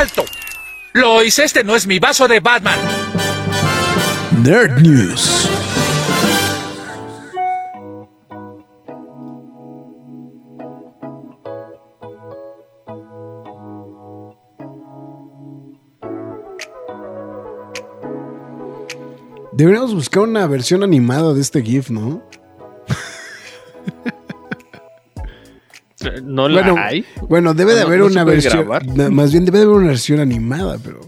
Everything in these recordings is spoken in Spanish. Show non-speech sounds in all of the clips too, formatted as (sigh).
¡Alto! Lois, este no es mi vaso de Batman. Nerd News. Deberíamos buscar una versión animada de este GIF, ¿no? (laughs) ¿No la bueno, hay? Bueno, debe de ¿No- haber no una versión. grabar? Más bien debe de haber una versión animada, pero.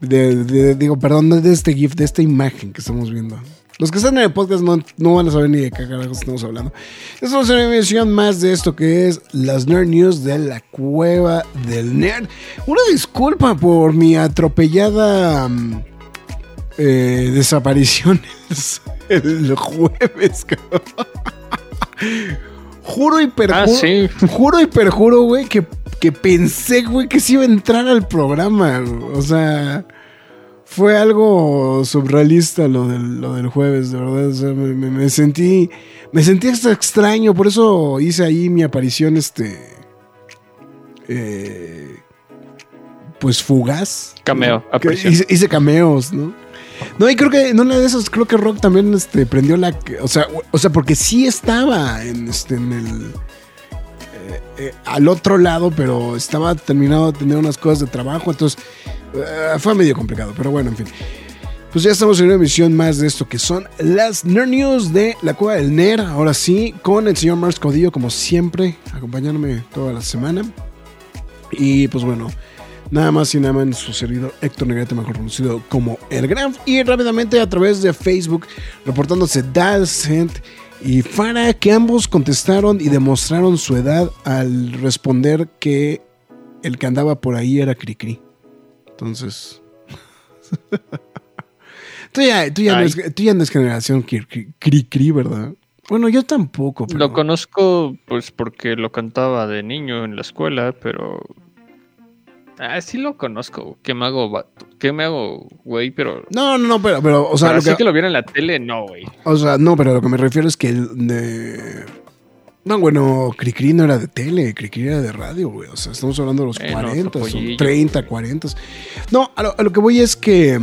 de- de- digo, perdón, no de este GIF, de esta imagen que estamos viendo. Los que están en el podcast no, no van a saber ni de qué carajos estamos hablando. Esta es una emisión más de esto que es las Nerd News de la Cueva del Nerd. Una disculpa por mi atropellada mm, eh, desapariciones (laughs) el jueves, cabrón. Juro y perjuro. Ah, sí. (laughs) Juro y perjuro, güey, que, que pensé, güey, que sí iba a entrar al programa. O sea, fue algo surrealista lo del, lo del jueves, de verdad. O sea, me, me- me sentí. Me sentí hasta extraño. Por eso hice ahí mi aparición, este. eh, pues fugaz. Cameo. Hice, hice cameos, ¿no? No, y creo que en una de esas, creo que Rock también este, prendió la. O sea, o sea, porque sí estaba en, este, en el. eh, eh, al otro lado, pero estaba terminado de tener unas cosas de trabajo, entonces eh, fue medio complicado, pero bueno, en fin. Pues ya estamos en una emisión más de esto que son las Nerd News de la Cueva del Nerd. Ahora sí, con el señor Mars Codillo, como siempre, acompañándome toda la semana. Y pues bueno, nada más y nada menos su servidor Héctor Negrete, mejor conocido como El Gran. Y rápidamente a través de Facebook, reportándose Dalcent y Farah, que ambos contestaron y demostraron su edad al responder que el que andaba por ahí era Cricri. Entonces. (laughs) tú, ya, tú, ya no eres, tú ya no eres generación Cri- Cricri, ¿verdad? Bueno, yo tampoco. Pero... Lo conozco pues porque lo cantaba de niño en la escuela, pero... Ah, sí lo conozco. ¿Qué me hago? ¿Qué me hago, güey? Pero... No, no, no, pero, pero o sea, Pero lo que, que lo viera en la tele, no, güey. O sea, no, pero lo que me refiero es que el de... No, bueno, Cricri no era de tele, Cricri era de radio, güey. O sea, estamos hablando de los Bueno, 40, son topollillo. 30, 40. No, a lo, a lo que voy es que...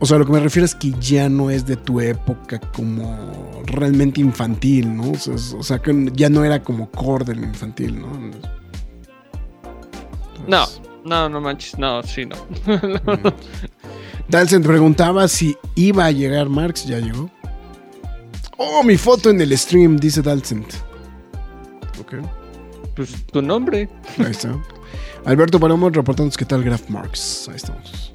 O sea, lo que me refiero es que ya no es de tu época como realmente infantil, ¿no? O sea, es- o sea, que ya no era como core del infantil, ¿no? Entonces- No, no, no manches. No, sí, no. (laughs) Dalsen preguntaba si iba a llegar Marx, ya llegó. Oh, mi foto en el stream, dice Dalsen. Ok. pues tu nombre. Ahí está. Alberto Palomo reportándonos qué tal Graph Marx. Ahí estamos.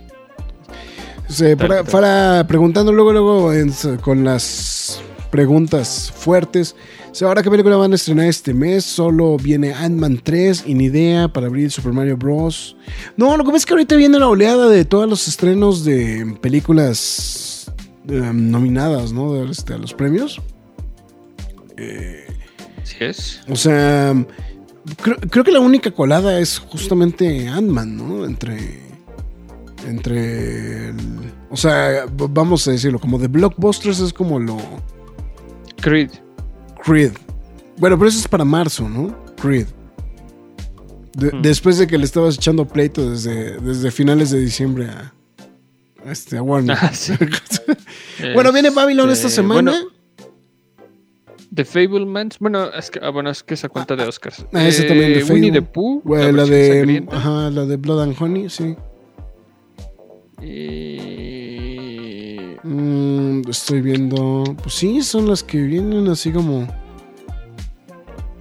Se, para, preguntando luego, luego en- con las preguntas fuertes. Ahora qué película van a estrenar este mes. Solo viene Ant-Man 3 y ni idea para abrir Super Mario Bros. No, lo que pasa es que ahorita viene la oleada de todos los estrenos de películas eh, nominadas, ¿no? De, este, a los premios. Sí es. O sea, creo, creo que la única colada es justamente Ant-Man, ¿no? Entre. Entre. el- o sea, vamos a decirlo, como de blockbusters es como lo. Creed. Creed. Bueno, pero eso es para marzo, ¿no? Creed. De- Hmm. Después de que le estabas echando pleito desde, desde finales de diciembre a. a Este, a Warner. Ah, sí. (laughs) bueno, viene Babylon esta Este, semana. bueno, The Fablemans. Bueno, es que, ah, bueno, es que esa cuenta de Oscars. Ah, ese también de Winnie the. Pooh. Bueno, la versión de. Ajá, la de Blood and Honey, sí. Y... Mm, estoy viendo. Pues sí, son las que vienen así como.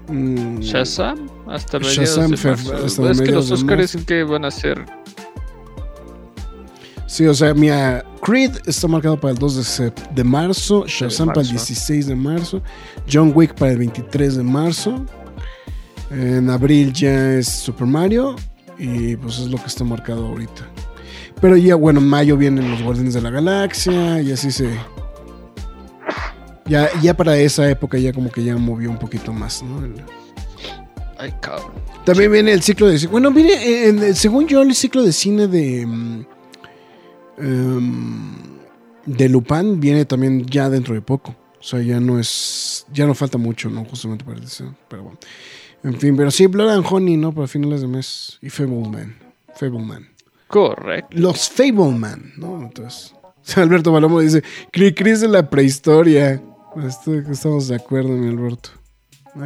mm, Shazam hasta mediados Shazam, de marzo. hasta es que los Oscars que van a ser Sí, o sea, mira, Creed está marcado para el 2 de, de marzo, Shazam para el marzo. 16 de marzo, John Wick para el 23 de marzo. En abril ya es Super Mario y pues es lo que está marcado ahorita. Pero ya, bueno, en mayo vienen los Guardianes de la Galaxia y así se... Ya, ya para esa época ya como que ya movió un poquito más, ¿no? El- Ay, cabrón. También viene el ciclo de. Bueno, viene, eh, según yo, el ciclo de cine de. em, de Lupin viene también ya dentro de poco. O sea, ya no es. Ya no falta mucho, ¿no? Justamente para eso. Pero bueno. En fin, pero sí, Blood and Honey, ¿no? Para finales de mes. Y Fableman. Fableman. Correcto. Los Fableman, ¿no? Entonces. (laughs) Alberto Palomo dice: Cri Cris de la prehistoria. Estamos de acuerdo, mi Alberto.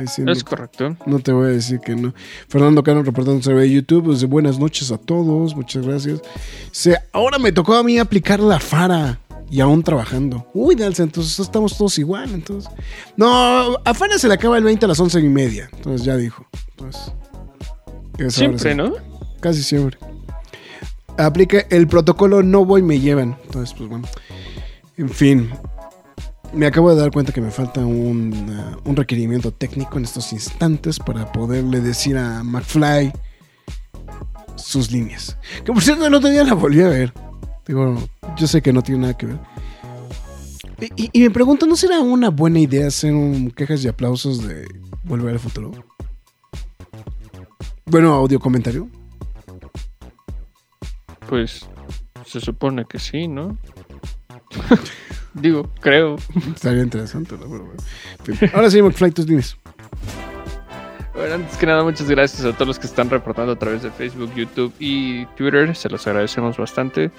Sí, no Es correcto. no te voy a decir que no. Fernando Cano reportándose de YouTube. Dice, buenas noches a todos. Muchas gracias. Ahora me tocó a mí aplicar la FARA. Y aún trabajando. Uy, Dalsa, entonces estamos todos igual. Entonces. No, a FARA se le acaba el 20 a las 11 y media. Entonces ya dijo. Entonces. es ahora Siempre, sí. ¿no? Casi siempre. Aplica el protocolo no voy, me llevan. Entonces, pues bueno. En fin. Me acabo de dar cuenta que me falta un, uh, un requerimiento técnico en estos instantes para poderle decir a McFly sus líneas. Que por cierto, el otro la volví a ver. Digo, yo sé que no tiene nada que ver. Y, y- y me pregunto, ¿no será una buena idea hacer un quejas y aplausos de Volver al Futuro? Bueno, audio comentario. Pues se supone que sí, ¿no? (laughs) Digo, creo. Estaría interesante, ¿no? Pero bueno. En fin. Ahora sí, McFly, tus líneas. Bueno, antes que nada, muchas gracias a todos los que están reportando a través de Facebook, YouTube y Twitter. Se los agradecemos bastante.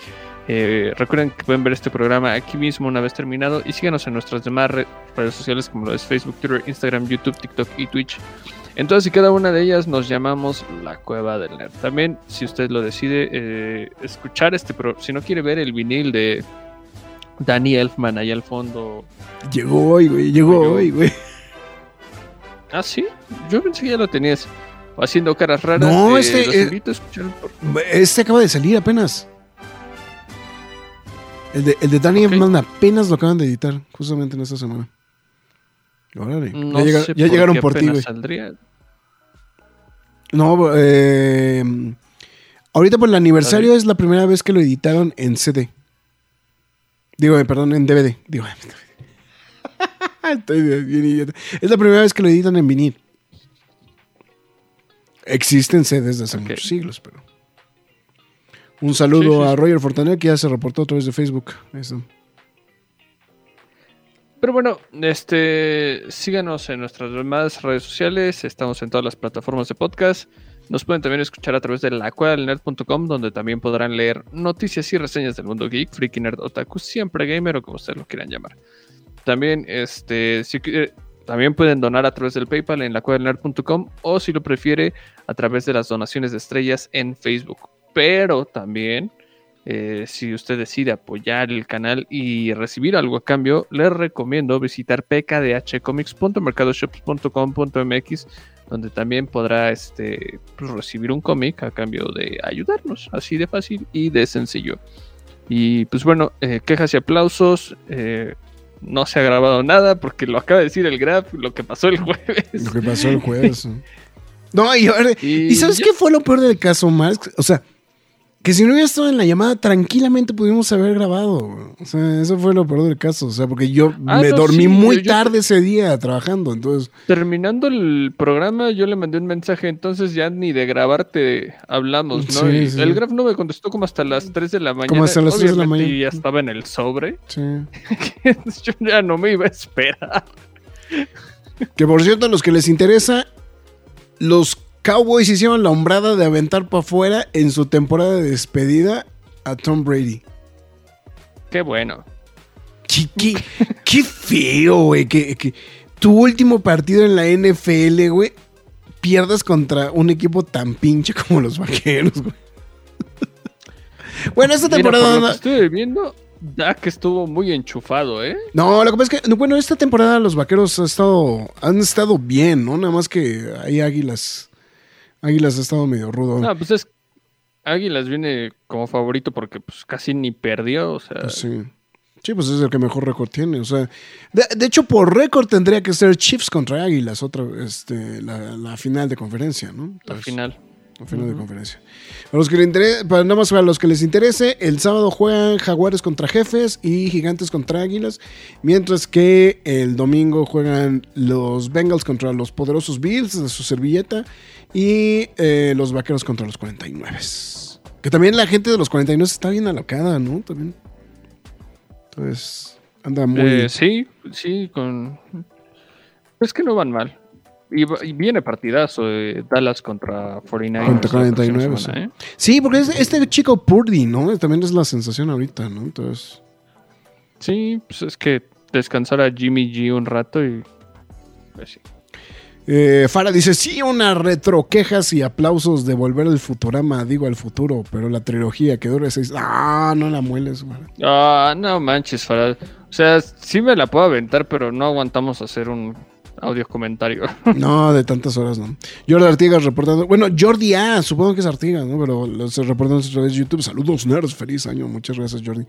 Eh, recuerden que pueden ver este programa aquí mismo una vez terminado y síganos en nuestras demás re- redes sociales como lo es Facebook, Twitter, Instagram, YouTube, TikTok y Twitch. En todas y cada una de ellas nos llamamos La Cueva del Nerd. También, si usted lo decide, eh, escuchar este programa, si no quiere ver el vinil de Danny Elfman ahí al fondo. Llegó hoy, güey. Llegó hoy, güey. Ah, sí, yo pensé que ya lo tenías. Haciendo caras raras. No, eh, este, los eh, invito a escuchar por- Este acaba de salir apenas. El de, el de Danny. Elfman apenas lo acaban de editar, justamente en esta semana. Órale. No ya llega- sé ya llegaron qué por ti, apenas güey. saldría. No, eh, ahorita por el aniversario es la primera vez que lo editaron en CD. Digo, eh, perdón, en DVD. Digo, (laughs) estoy bien idiota. Es la primera vez que lo editan en vinil. Existen CDs desde hace muchos siglos, pero. Un saludo Sí, sí, a. Roger Fortaner que ya se reportó a través de Facebook. Eso. Pero bueno, este, síganos en nuestras demás redes sociales. Estamos en todas las plataformas de podcast. Nos pueden también escuchar a través de la nerd.com, donde también podrán leer noticias y reseñas del mundo geek, freaky nerd, otaku, siempre gamer o como ustedes lo quieran llamar. También, este, también pueden donar a través del PayPal en lacuadelnerd.com o si lo prefiere a través de las donaciones de estrellas en Facebook. Pero también eh, si usted decide apoyar el canal y recibir algo a cambio, les recomiendo visitar pkdhcomics.mercadoshops.com.mx donde también podrá este, pues, recibir un cómic a cambio de ayudarnos, así de fácil y de sencillo. Y pues bueno, eh, quejas y aplausos. eh, no se ha grabado nada porque lo acaba de decir el Graf, lo que pasó el (laughs) jueves. Lo que pasó el jueves. ¿no? Y, ahora- Y ¿y sabes ya. qué fue lo peor del caso, Marx? O sea, que si no hubiera estado en la llamada, tranquilamente pudimos haber grabado. O sea, eso fue lo peor del caso. O sea, porque yo Ah, me no, dormí sí, muy tarde ese día trabajando. Entonces, Terminando el programa, yo le mandé un mensaje, entonces ya ni de grabarte hablamos, ¿no? Sí, Y sí. El Graf no me contestó como hasta las 3 de la mañana. Como hasta las 3 de la mañana. Ya estaba en el sobre. sí. (laughs) yo ya no me iba a esperar. Que por cierto, a los que les interesa, los Cowboys hicieron la hombrada de aventar para afuera en su temporada de despedida a Tom Brady. Qué bueno. Qué, qué- feo, güey. Que, que tu último partido en la NFL, güey, pierdas contra un equipo tan pinche como los vaqueros, güey. bueno, esta Mira, temporada. por lo que viendo, Dak estuvo muy enchufado, ¿eh? No, lo que pasa es que, bueno, esta temporada los vaqueros ha estado, han estado bien, ¿no? Nada más que hay águilas. Águilas ha estado medio rudo. No, pues es. Águilas viene como favorito porque pues casi ni perdió, o sea. Pues sí. Sí, pues es el que mejor récord tiene. O sea, de, de hecho, por récord tendría que ser Chiefs contra Águilas, otra, este, la, la final de conferencia, ¿no? La Entonces, final. De conferencia. Para los que le interese, para nada más para los que les interese, el sábado juegan Jaguares contra Jefes y Gigantes contra Águilas, mientras que el domingo juegan los Bengals contra los poderosos Bills de su servilleta y eh, los Vaqueros contra los 49. Que también la gente de los 49 está bien alocada, ¿no? También. Entonces, anda muy... Eh, sí, sí, con. Es que no van mal. Y, viene partidazo de Dallas contra 49. Contra 49, sí. ¿eh? Sí, porque es- este chico Purdy, ¿no? También es la sensación ahorita, ¿no? Entonces... Sí, pues es que descansar a Jimmy G un rato y. Pues sí. Eh, Fara dice, sí, una retro quejas y aplausos de volver al Futurama, digo al futuro, pero la trilogía que dura seis... Ah, no la mueles, güey. Ah, no manches, Farad. O sea, sí me la puedo aventar, pero no aguantamos hacer un audio comentario. (laughs) No, de tantas horas, no. Jordi Artigas reportando... Bueno, Jordi A, supongo que es Artigas, ¿no? Pero los reportando a través de YouTube. Saludos, nerds. Feliz año. Muchas gracias, Jordi.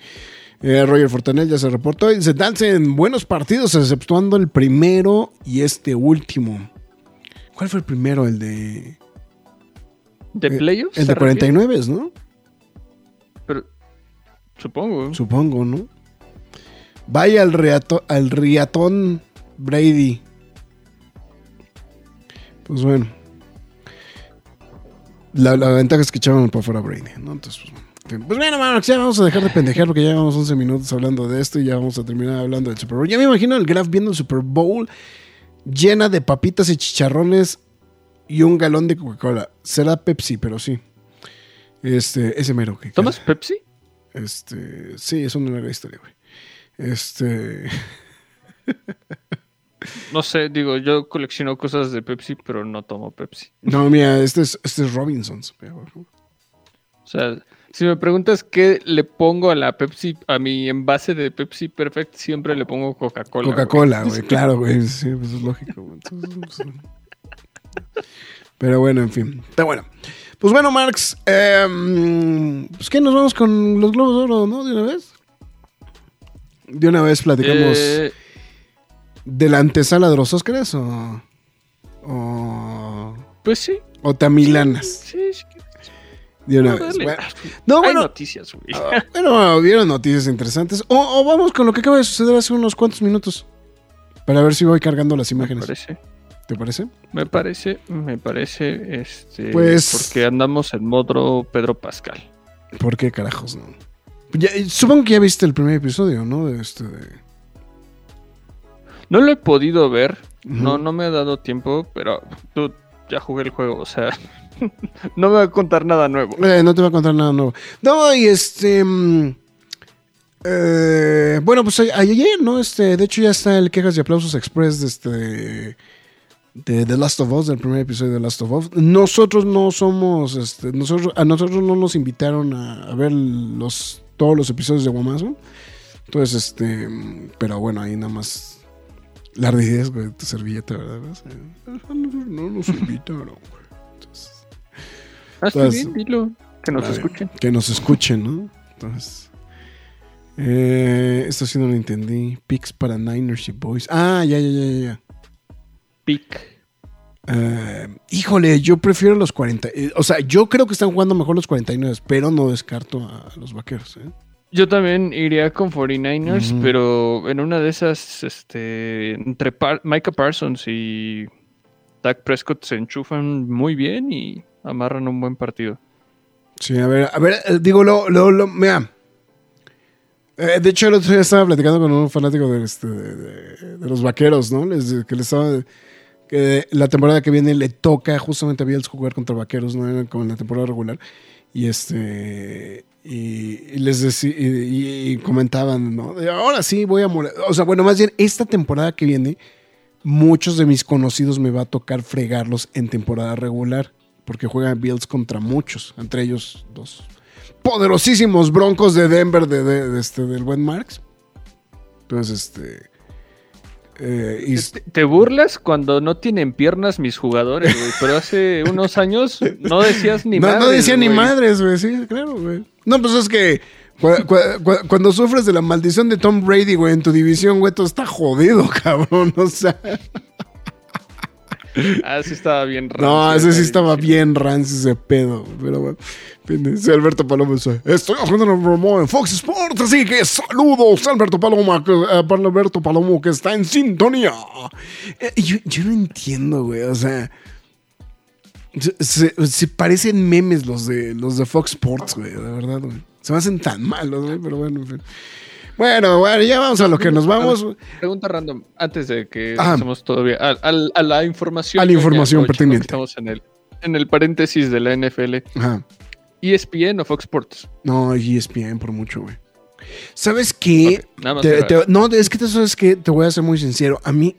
Eh, Roger Fortanel ya se reportó. Y se danse en buenos partidos, exceptuando el primero y este último. ¿Cuál fue el primero? El de... ¿De eh, playoffs? El de refiere? 49, ¿no? Pero, supongo. Supongo, ¿no? Vaya al, reato- al riatón Brady. Pues bueno. La, la ventaja es que echaban para afuera a Brady, ¿no? Entonces, pues bueno. Pues bueno, ya vamos a dejar de pendejear porque ya llevamos 11 minutos hablando de esto y ya vamos a terminar hablando del Super Bowl. Ya me imagino el Graf viendo el Super Bowl llena de papitas y chicharrones y un galón de Coca-Cola. Será Pepsi, pero sí. Este, ese mero que ¿Tomas Pepsi? este, sí, es una larga historia, güey. Este, (laughs) No sé, digo, yo colecciono cosas de Pepsi, pero no tomo Pepsi. no, mira, este es, este es Robinson's. O sea, si me preguntas qué le pongo a la Pepsi, a mi envase de Pepsi Perfect, siempre le pongo Coca-Cola. Coca-Cola, güey, claro, güey. Sí, pues es lógico. Entonces, pues, pero bueno, en fin. Está bueno. Pues bueno, Marx, em, pues que nos vamos con los globos de oro, ¿no? De una vez. De una vez platicamos Eh, de la antesala de los Óscares o, o, pues sí. o tamilanas. Sí, sí. De una No, vez. Bueno, no, Hay bueno, noticias, güey. Ah, Bueno, vieron noticias interesantes. O, o vamos con lo que acaba de suceder hace unos cuantos minutos. Para ver si voy cargando las me imágenes. parece. ¿Te parece? Me parece, me parece, este, Pues- porque andamos en modo Pedro Pascal. ¿Por qué carajos no? Ya- supongo que ya viste el primer episodio, ¿no? De este de... No lo he podido ver, no, no me ha dado tiempo, pero tú ya jugué el juego, o sea, (laughs) no me va a contar nada nuevo. Eh, no te voy a contar nada nuevo. No, y este... mm, eh, bueno, pues ayer, ¿no? Este, de hecho ya está el Quejas y Aplausos Express de este... De The Last of Us, del primer episodio de The Last of Us. Nosotros no somos, este, nosotros, a nosotros no nos invitaron a, a ver los, todos los episodios de Guamazo. Entonces, este, mm, pero bueno, ahí nada más la ardidez, güey, de tu servilleta, ¿verdad? O sea, no nos (laughs) invitaron, güey. Entonces, Ah, está Entonces- bien, dilo, que nos escuchen. Que nos escuchen, ¿no? Entonces. Eh, esto sí no lo entendí. Picks para Niners y Boys. Ah, ya, ya, ya, ya, ya. Pick. Eh, híjole, yo prefiero los 40. eh, o sea, yo creo que están jugando mejor los 49, pero no descarto a los vaqueros. ¿eh? Yo también iría con 49ers, Ujú. pero en una de esas, este, entre Par- Micah Parsons y Dak Prescott se enchufan muy bien y amarran un buen partido. Sí, a ver, a ver, eh, digo, lo, lo, lo, mira. Eh, de hecho, el otro día estaba platicando con un fanático de, este, de, de- de los vaqueros, ¿no? Les, que le estaba. Que la temporada que viene le toca justamente a Bills jugar contra vaqueros, ¿no? Como en la temporada regular. Y este. Y, les decí- y, y comentaban, ¿no? De, ahora sí voy a moler. O sea, bueno, más bien, esta temporada que viene, muchos de mis conocidos me va a tocar fregarlos en temporada regular. Porque juegan Bills contra muchos, entre ellos dos poderosísimos broncos de Denver de, de- de este, del buen Marx. Entonces, este. eh, y- Te, te burlas cuando no tienen piernas mis jugadores, güey, pero hace (laughs) unos años no decías ni no, madres, no decía ni madres, güey, sí, claro, güey. No, pues es que Cu- cu- cu- cuando sufres de la maldición de Tom Brady, güey, en tu división, güey, todo está jodido, (laughs) cabrón. O sea, Ah, sí estaba bien raro. no, ese sí estaba bien rancio ese pedo. Pero bueno, dice Alberto Palomo, dice, estoy haciendo el promo en Fox Sports, así que saludos, Alberto Palomo, que, eh, para Alberto Palomo, que está en sintonía. Eh, yo, yo no entiendo, güey, o sea... Se, parecen memes los de los de Fox Sports, güey, de verdad, güey. Se me hacen tan malos, güey, pero bueno, en fin. Bueno, bueno, ya vamos a lo que nos vamos. Pregunta random, antes de que pasemos todavía a, al- a la información. A la información pertinente. Estamos en el, en el paréntesis de la NFL. Ajá. ¿ESPN o Fox Sports? No, ESPN por mucho, güey. ¿Sabes qué? Nada más Te- te- no, es que te sabes que te voy a ser muy sincero. A mí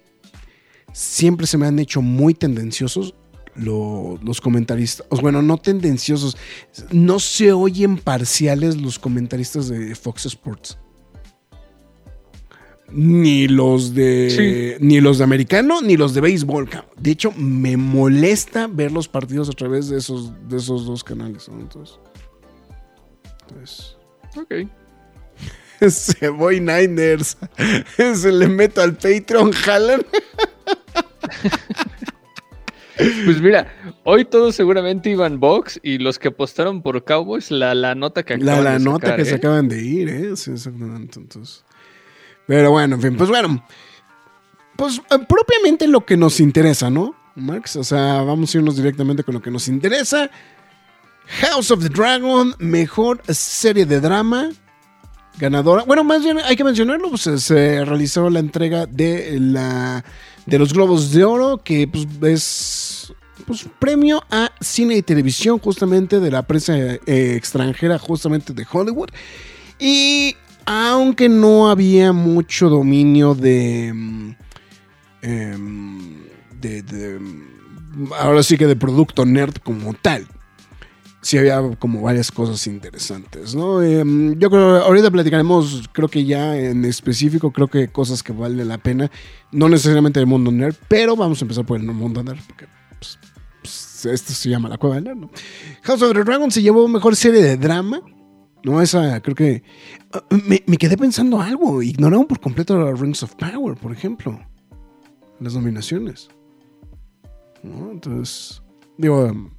siempre se me han hecho muy tendenciosos lo- los comentaristas. Bueno, no tendenciosos. No se oyen parciales los comentaristas de Fox Sports. Ni los de. Ni los de americano, ni los de béisbol. De hecho, me molesta ver los partidos a través de esos, de esos dos canales. ¿no? Entonces. Entonces. Ok. (laughs) Se voy Niners. (laughs) Se le meto al Patreon, jalan. (laughs) Pues mira, hoy todos seguramente iban Box y los que apostaron por Cowboys, la, la nota que La, acaban la de nota que ¿eh? se acaban de ir, ¿eh? Sí, exactamente. Entonces. Pero bueno, en fin, pues bueno. Pues eh, propiamente lo que nos interesa, ¿no, Max? O sea, vamos a irnos directamente con lo que nos interesa. House of the Dragon, mejor serie de drama. Ganadora. Bueno, más bien hay que mencionarlo, pues se realizó la entrega de la de los Globos de Oro, que pues es pues, premio a cine y televisión justamente de la prensa eh, extranjera justamente de Hollywood. Y aunque no había mucho dominio de, mm, em, de, mm, ahora sí que de producto nerd como tal. Sí había como varias cosas interesantes, ¿no? Em, yo creo, ahorita platicaremos, creo que ya en específico, creo que cosas que valen la pena, no necesariamente del mundo nerd, pero vamos a empezar por el mundo nerd, porque pues, pues, esto se llama la cueva del nerd, ¿no? House of the Dragon se llevó mejor serie de drama, ¿no? Esa, creo que... ah, Me, me quedé pensando algo, ignoraron por completo a Rings of Power, por ejemplo, las nominaciones, ¿no? Entonces, digo...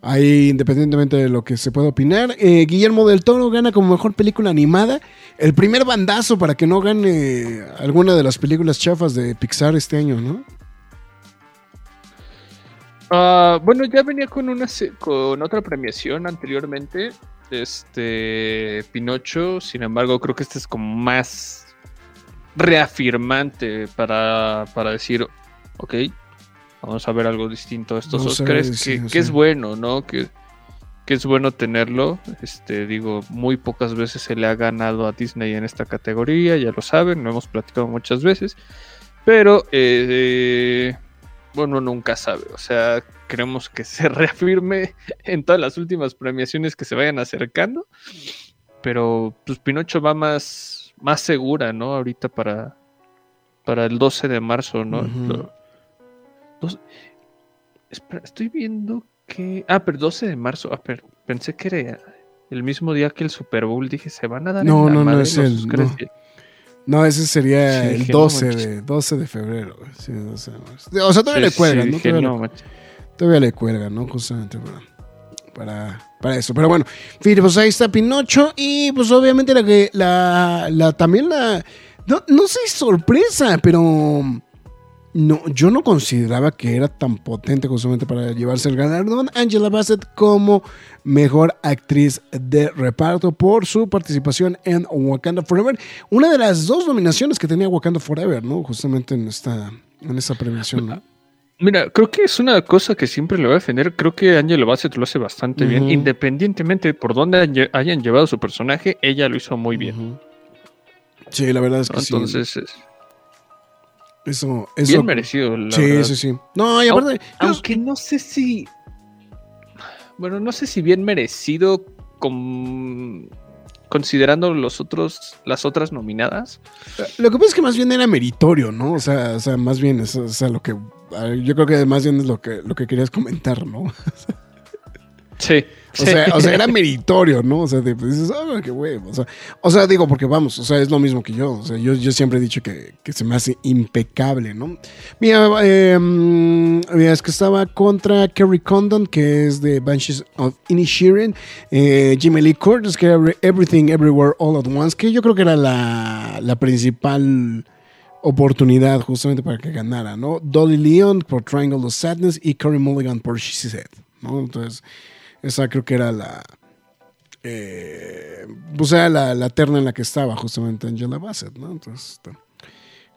Ahí, independientemente de lo que se pueda opinar, eh, Guillermo del Toro gana como mejor película animada. El primer bandazo para que no gane alguna de las películas chafas de Pixar este año, ¿no? Ah, bueno, ya venía con una con otra premiación anteriormente. Este Pinocho, sin embargo, creo que este es como más reafirmante para, para decir, ok, vamos a ver algo distinto estos ver, Oscars, sí, que, es bueno, ¿no? Que, que es bueno tenerlo. Este, digo, muy pocas veces se le ha ganado a Disney en esta categoría, ya lo saben, lo hemos platicado muchas veces. Pero, eh, bueno, nunca sabe. O sea, queremos que se (laughs) reafirme en todas las últimas premiaciones que se vayan acercando. Pero, pues Pinocho va más, más segura, ¿no? Ahorita para, para el 12 de marzo, ¿no? Dos- Espera, estoy viendo que. Ah, pero 12 de marzo. Ah, pero pensé que era el mismo día que el Super Bowl. Dije, se van a dar. No, en la no, no es el- no. No, ese sería Sí, el dije, no 12 manches. de, 12 de febrero. güey. Sí, 12 de marzo. O sea, todavía Sí, le cuelgan, sí, ¿no? dije, Todavía, le, todavía le cuelgan, ¿no? Justamente para, para, para eso. Pero bueno, pues ahí está Pinocho. Y pues obviamente la que. La, la, también la. No, no sé, sorpresa, pero. No, yo no consideraba que era tan potente justamente para llevarse el galardón. Angela Bassett como mejor actriz de reparto por su participación en Wakanda Forever. Una de las dos nominaciones que tenía Wakanda Forever, ¿no? Justamente en esta, en esta premiación, ¿no? Mira, creo que es una cosa que siempre le voy a defender. Creo que Angela Bassett lo hace bastante bien. Independientemente por dónde hayan- llevado su personaje, ella lo hizo muy bien. Sí, la verdad es que sí. Entonces, es Eso, eso. bien merecido. La Sí, verdad. sí, sí. No, y aparte. yo- Aunque no sé si. Bueno, no sé si bien merecido con- considerando los otros, las otras nominadas. Lo que pasa es que más bien era meritorio, ¿no? O sea, o sea más bien es o sea, lo que. Yo creo que más bien es lo que, lo que querías comentar, ¿no? (laughs) Sí. O sea, o sea, era meritorio, ¿no? O sea, de- pues, dices, ah, qué huevo. O sea, o sea, digo, porque vamos, o sea, es lo mismo que yo. O sea, yo, yo siempre he dicho que, que se me hace impecable, ¿no? Mira, eh, mira, es que estaba contra Kerry Condon, que es de Banshees of Inisherin, eh, Jimmy Lee Curtis, que era Everything Everywhere All at Once, que yo creo que era la, la principal oportunidad justamente para que ganara, ¿no? Dolly Leon por Triangle of Sadness y Corey Mulligan por She Said, ¿no? Entonces, esa creo que era la. Eh, pues era la, la terna en la que estaba justamente Angela Bassett, ¿no? Entonces, este,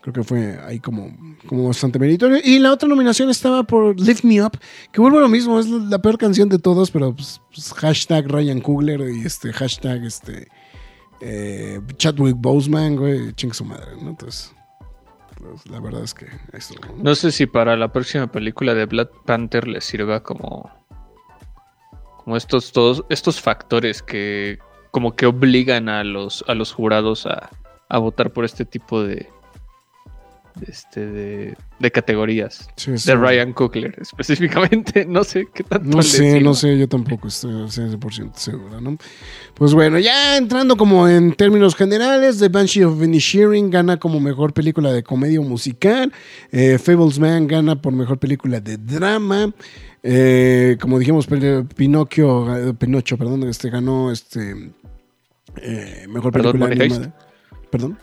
creo que fue ahí como, como bastante meritorio. Y la otra nominación estaba por Lift Me Up, que vuelve a lo mismo, es la peor canción de todos, pero pues, pues, hashtag Ryan Coogler y este hashtag este eh, Chadwick Boseman, güey, ching su madre, ¿no? Entonces, pues, la verdad es que ¿no? No sé si para la próxima película de Black Panther le sirva como. Como estos todos, estos factores que como que obligan a los, a los jurados a, a votar por este tipo de. Este de, de categorías. Sí, sí. De Ryan Coogler (laughs) específicamente. (laughs) No sé qué tanto No sé, no sé, yo tampoco estoy al 100% seguro, ¿no? Pues bueno, ya entrando como en términos generales, The Banshee of Inisherin gana como mejor película de comedia musical, eh, Fablesman gana por mejor película de drama, eh, como dijimos, Pinocchio, eh, Pinocho, perdón, este ganó este eh, mejor película animada. Perdón.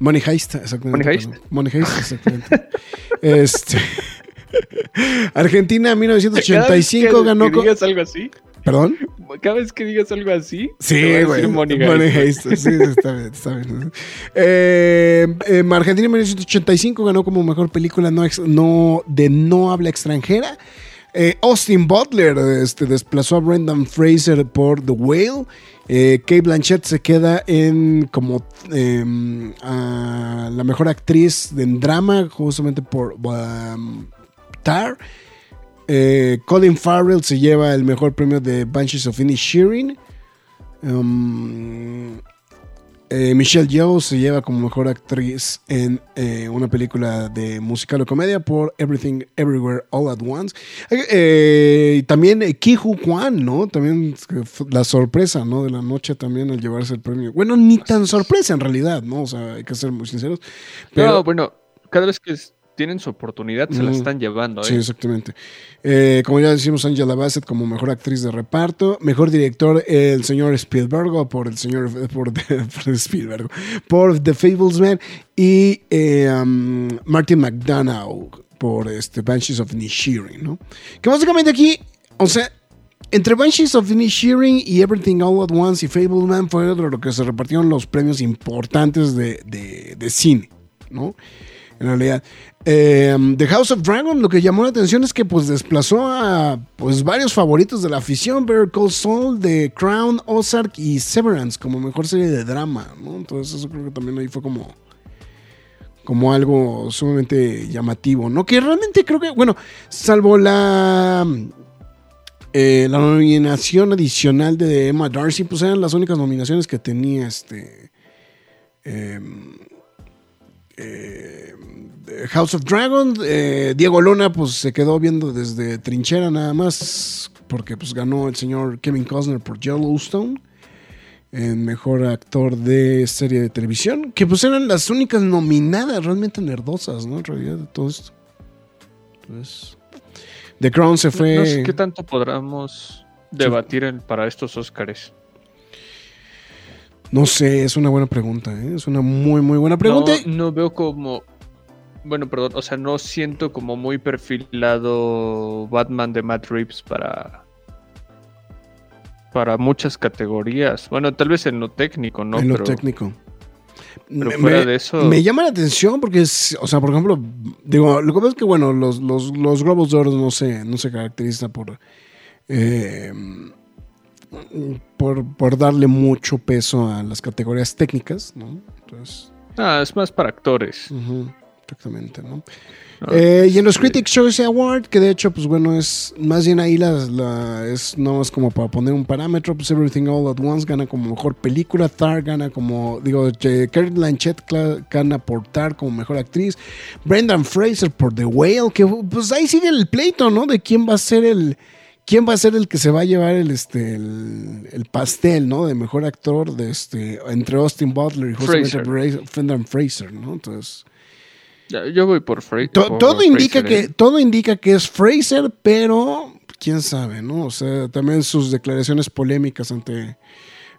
Money Heist, exactamente. Money Heist. Money Heist, exactamente. (laughs) este (laughs) Argentina 1985 Cada vez que- ganó digas algo así. ¿Perdón? Cada vez que digas algo así. Sí, güey. Money Money Heist. Heist. Sí, está bien, está bien. Eh, eh, Argentina en 1985 ganó como mejor película no- de no habla extranjera. Eh, Austin Butler este, desplazó a Brendan Fraser por The Whale. Eh, Kate Blanchett se queda en como em, la mejor actriz en drama, justamente por um, Tar. Eh, Colin Farrell se lleva el mejor premio de Banshees of Inisherin. Um, eh, Michelle Yeoh se lleva como mejor actriz en eh, una película de musical o comedia por Everything Everywhere All at Once. Eh, y también Ki Hu Kwan, ¿no? También la sorpresa, ¿no? De la noche también al llevarse el premio. Bueno, ni tan sorpresa en realidad, ¿no? O sea, hay que ser muy sinceros. Pero, No, bueno, cada vez que tienen su oportunidad se la Mm. están llevando. Sí, ¿eh? exactamente. Eh, como ya decimos, Angela Bassett como mejor actriz de reparto. Mejor director, el señor Spielberg, o por el señor por, (laughs) por Spielberg, por The Fablesman. Y eh, um, Martin McDonough por este, Banshees of Inisherin, ¿no? Que básicamente aquí, o sea, entre Banshees of Inisherin y Everything All at Once y Fableman fue lo que se repartieron los premios importantes de, de- de cine, ¿no? En realidad. Eh, The House of Dragon, lo que llamó la atención es que pues desplazó a pues varios favoritos de la afición, Better Call Saul, The Crown, Ozark y Severance como mejor serie de drama, ¿no? Entonces eso creo que también ahí fue como como algo sumamente llamativo, ¿no? Que realmente creo que, bueno, salvo la eh, la nominación adicional de Emma Darcy, pues eran las únicas nominaciones que tenía este eh, eh, House of Dragon. Eh, Diego Luna, pues se quedó viendo desde trinchera nada más, porque pues ganó el señor Kevin Costner por Yellowstone. En mejor actor de serie de televisión, que pues eran las únicas nominadas realmente nerdosas, ¿no? En realidad, de todo esto. Entonces, The Crown se fue. No sé qué tanto podamos debatir en- para estos Óscares. No sé, es una buena pregunta, ¿eh? es una muy, muy buena pregunta. No, no veo como. Bueno, perdón, o sea, no siento como muy perfilado Batman de Matt Reeves para. Para muchas categorías. Bueno, tal vez en lo técnico, ¿no? en lo pero, técnico. pero Me- fuera me- de eso. Me llama la atención porque, es, o sea, por ejemplo, digo, lo que pasa es que, bueno, los, los, los Globos de Oro no se, no se caracteriza por, eh, por, por darle mucho peso a las categorías técnicas, ¿no? Entonces, Ah, es más para actores. exactamente, ¿no? ¿no? Eh, y en los Sí. Critics Choice Award, que de hecho, pues bueno, es más bien ahí la, la- es no más como para poner un parámetro, pues Everything All at Once gana como mejor película, Tar gana como, digo, Kate Blanchett gana por Tar como mejor actriz, Brendan Fraser por The Whale, que pues ahí sigue el pleito, ¿no? De quién va a ser el, ¿quién va a ser el que se va a llevar el, este, el, el pastel, ¿no? De mejor actor de este, entre Austin Butler y Fraser. Fraser, ¿no? Entonces, Yo voy por Frey. to- por todo, indica Fraser, que, ¿eh? todo indica que es Fraser, pero quién sabe, ¿no? O sea, también sus declaraciones polémicas ante,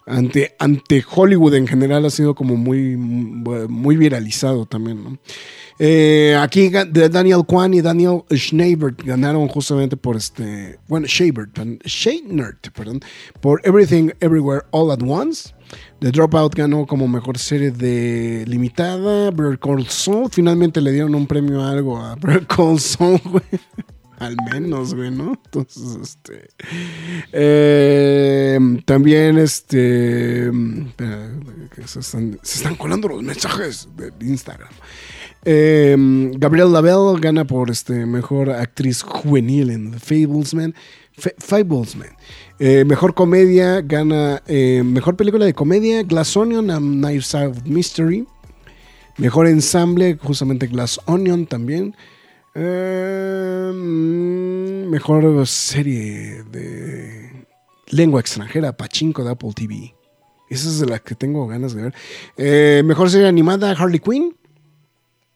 ante, ante Hollywood en general ha sido como muy, muy viralizado también, ¿no? Eh, aquí Daniel Kwan y Daniel Schneibert ganaron justamente por este, bueno, Shabert, perdón, por Everything Everywhere All at Once. The Dropout ganó como mejor serie de limitada. Better Call Saul, finalmente le dieron un premio a algo a Better Call (laughs) güey. Al menos, güey, ¿no? Entonces, este. eh, también, este. se están colando los mensajes de Instagram. Eh, Gabrielle Lavelle gana por este mejor actriz juvenil en The Fablesman. Fa- Fablesman. Eh, mejor comedia gana eh, mejor película de comedia Glass Onion and Knives Out Mystery. Mejor ensamble justamente Glass Onion también. Mm, mejor serie de lengua extranjera Pachinko de Apple TV. Esa es de la que tengo ganas de ver. Eh, mejor serie animada Harley Quinn.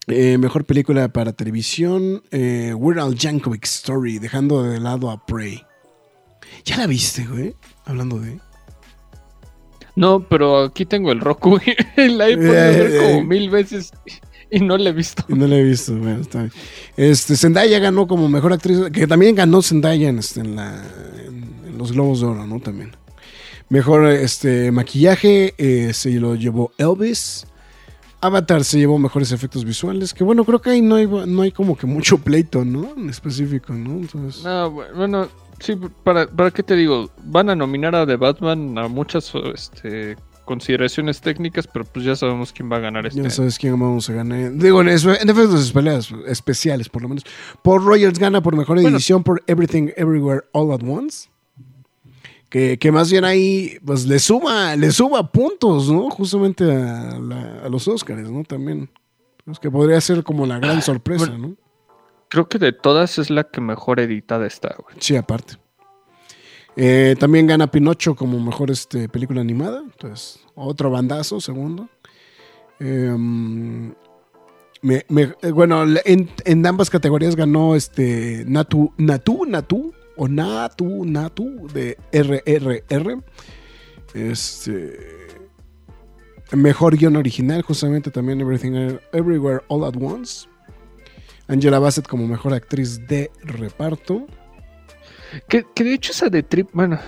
Eh, mejor película para televisión, eh, Weird Al Yankovic Story, dejando de lado a Prey. ¿Ya la viste, güey? Hablando de... No, pero aquí tengo el Roku. y (laughs) la he podido ver Eh, eh. como mil veces y no la he visto. No la he visto, bueno, está bien. Este, Zendaya ganó como mejor actriz, que también ganó Zendaya en, este, en, la, en, en los Globos de Oro, ¿no? También. Mejor este, maquillaje eh, se lo llevó Elvis. Avatar se llevó mejores efectos visuales, que bueno, creo que ahí no hay, no hay como que mucho pleito, ¿no? En específico, ¿no? Entonces... No, bu- bueno, sí, para, ¿para qué te digo? Van a nominar a The Batman a muchas este, consideraciones técnicas, pero pues ya sabemos quién va a ganar este. Ya sabes quién vamos a ganar. Digo, en, efectos especiales, especiales, por lo menos. Paul Rogers gana por mejor Bueno. edición por Everything Everywhere All at Once. Que, que más bien ahí, pues le suma, le suma puntos, ¿no? Justamente a, la- a los Oscars, ¿no? También. Es que podría ser como la gran sorpresa, bueno. ¿no? Creo que de todas es la que mejor editada está, güey. Sí, aparte. Eh, también gana Pinocho como mejor este, película animada. Entonces, otro bandazo, segundo. Eh, me- me- eh, bueno, en, en ambas categorías ganó este Natu, Natu, Natu, o Natu, Natu, de RRR. Este. Mejor guion original, justamente también Everything Everywhere All at Once. Angela Bassett como mejor actriz de reparto. Que, que de hecho esa de Trip, bueno,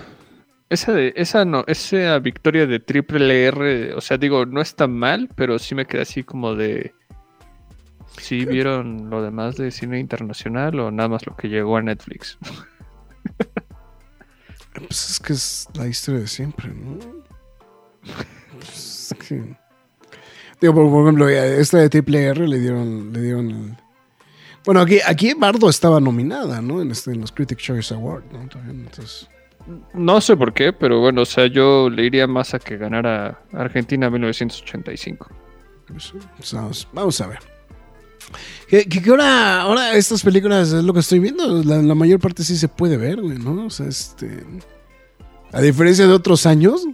esa de, esa no, esa victoria de Triple R, o sea, digo, no está mal, pero sí me queda así como de. ¿Sí vieron lo demás de cine internacional o nada más lo que llegó a Netflix? (laughs) Pues es que es la historia de siempre, ¿no? Pues es que- Digo, por, ejemplo, a esta de Triple R le dieron, le dieron el- Bueno, aquí, aquí Bardo estaba nominada, ¿no? En, este, en los Critic Choice Award, ¿no? También, entonces... No sé por qué, pero bueno, o sea, yo le iría más a que ganara Argentina 1985. pues, pues, vamos, vamos a ver. Que, ahora, ahora estas películas es lo que estoy viendo. La, la mayor parte sí se puede ver, ¿no? O sea, este. A diferencia de otros años,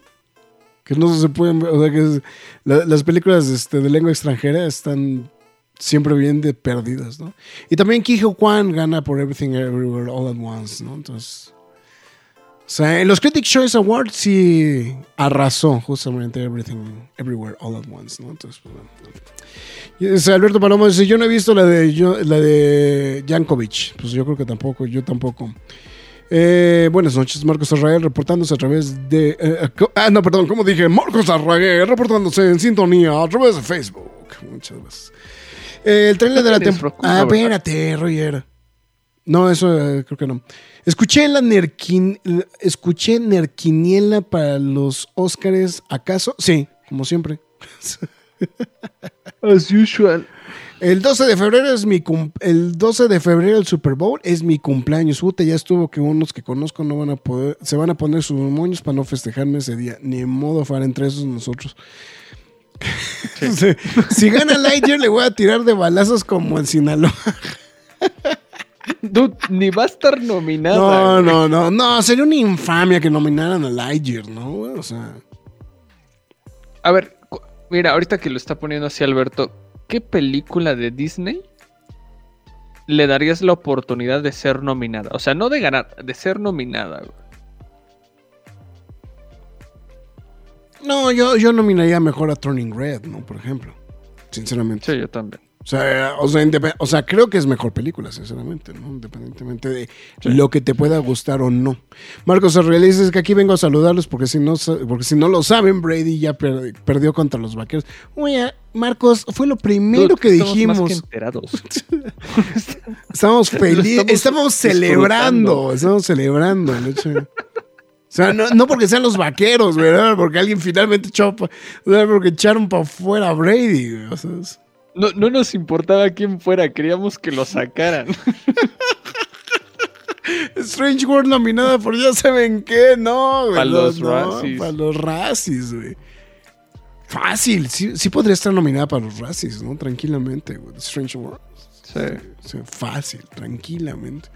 que no se pueden ver. O sea, que las películas este, de lengua extranjera están siempre bien de perdidas, ¿no? Y también Kijo Kwan gana por Everything Everywhere All at Once, ¿no? Entonces. Sea, en los Critic Choice Awards sí arrasó justamente Everything Everywhere All at Once, ¿no? Entonces, pues bueno. Alberto Palomo dice, yo no he visto la de yo- la de Jankovic. Pues yo creo que tampoco, yo tampoco. Eh, buenas noches, Marcos Arraguer reportándose a través de... eh, ah, no, perdón, como dije, Marcos Arraguer reportándose en sintonía a través de Facebook. Muchas gracias. Eh, el trailer de la temporada... Ah, espérate, Roger. No, eso creo que no. Escuché la Nerquin... Escuché Nerquiniela para los Óscares, ¿acaso? Sí, como siempre. (laughs) As usual. El 12 de febrero es mi cum- el 12 de febrero el Super Bowl es mi cumpleaños. Puta, ya estuvo que unos que conozco no van a poder, se van a poner sus moños para no festejarme ese día. Ni modo para entre esos nosotros. si, (laughs) si gana Lightyear le voy a tirar de balazos como en Sinaloa. (laughs) Dude, ni va a estar nominada. No, güey. no, no, no, sería una infamia que nominaran a Lightyear, ¿no? O sea, A ver, mira, ahorita que lo está poniendo así Alberto, ¿qué película de Disney le darías la oportunidad de ser nominada? O sea, no de ganar, de ser nominada. güey. no, yo, yo nominaría mejor a Turning Red, ¿no? Por ejemplo, sinceramente. Sí, yo también. O sea, o, sea, o sea, creo que es mejor película, sinceramente, ¿no? Independientemente de lo que te pueda gustar o no. Marcos Arreal dice que aquí vengo a saludarlos porque si no, porque si no lo saben, Brady ya per- perdió contra los vaqueros. Oye, Marcos, fue lo primero Dude, que dijimos. Más que enterados. (laughs) Estamos felices, estamos celebrando, estamos celebrando el hecho. O sea, no, no porque sean los vaqueros, ¿verdad? Porque alguien finalmente echó, porque echaron para afuera a Brady, o sea, es- No, no nos importaba quién fuera, queríamos que lo sacaran. (laughs) Strange World nominada por ya saben qué, no, güey. Pa' no, los no, Razzies. Para los Razzies, güey. Fácil, sí, sí podría estar nominada para los Razzies, ¿no? Tranquilamente, güey. Strange World. Sí. Sí, fácil, tranquilamente.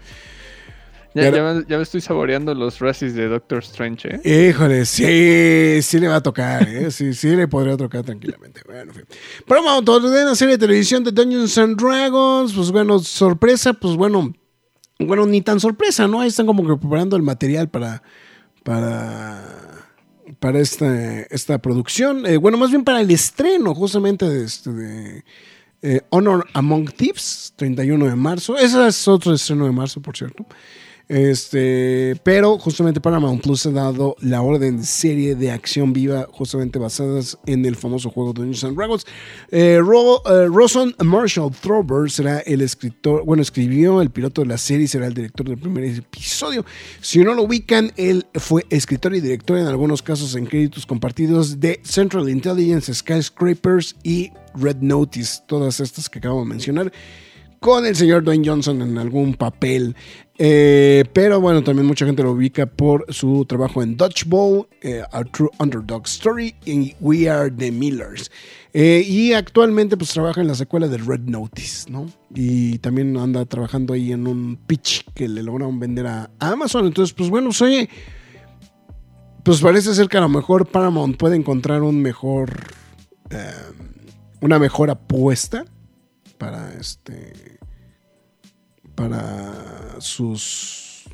Ya, ya me, ya me estoy saboreando los Razzies de Doctor Strange, ¿eh? Híjole, sí, sí le va a tocar, ¿eh? Sí, sí le podría tocar tranquilamente. Bueno, en fin. Paramount ordena serie de televisión de Dungeons and Dragons. Pues bueno, sorpresa, pues bueno, bueno, ni tan sorpresa, ¿no? Ahí están como que preparando el material para, para, para esta, esta producción. Eh, bueno, más bien para el estreno, justamente de, este, de eh, Honor Among Thieves, 31 de marzo. Ese es otro estreno de marzo, por cierto. Este, pero justamente Paramount Plus ha dado la orden de serie de acción viva, justamente basadas en el famoso juego Dungeons and Dragons. Eh, Ro- eh, Roson Marshall Throber será el escritor, bueno, escribió el piloto de la serie y será el director del primer episodio. Si no lo ubican, él fue escritor y director en algunos casos en créditos compartidos de Central Intelligence, Skyscrapers y Red Notice, todas estas que acabo de mencionar con el señor Dwayne Johnson en algún papel. Eh, pero bueno, también mucha gente lo ubica por su trabajo en Dodgeball, eh, A True Underdog Story y We Are the Millers. Eh, y actualmente pues trabaja en la secuela de Red Notice, ¿no? Y también anda trabajando ahí en un pitch que le lograron vender a Amazon. Entonces, pues bueno, oye, pues parece ser que a lo mejor Paramount puede encontrar un mejor, eh, una mejor apuesta para este para sus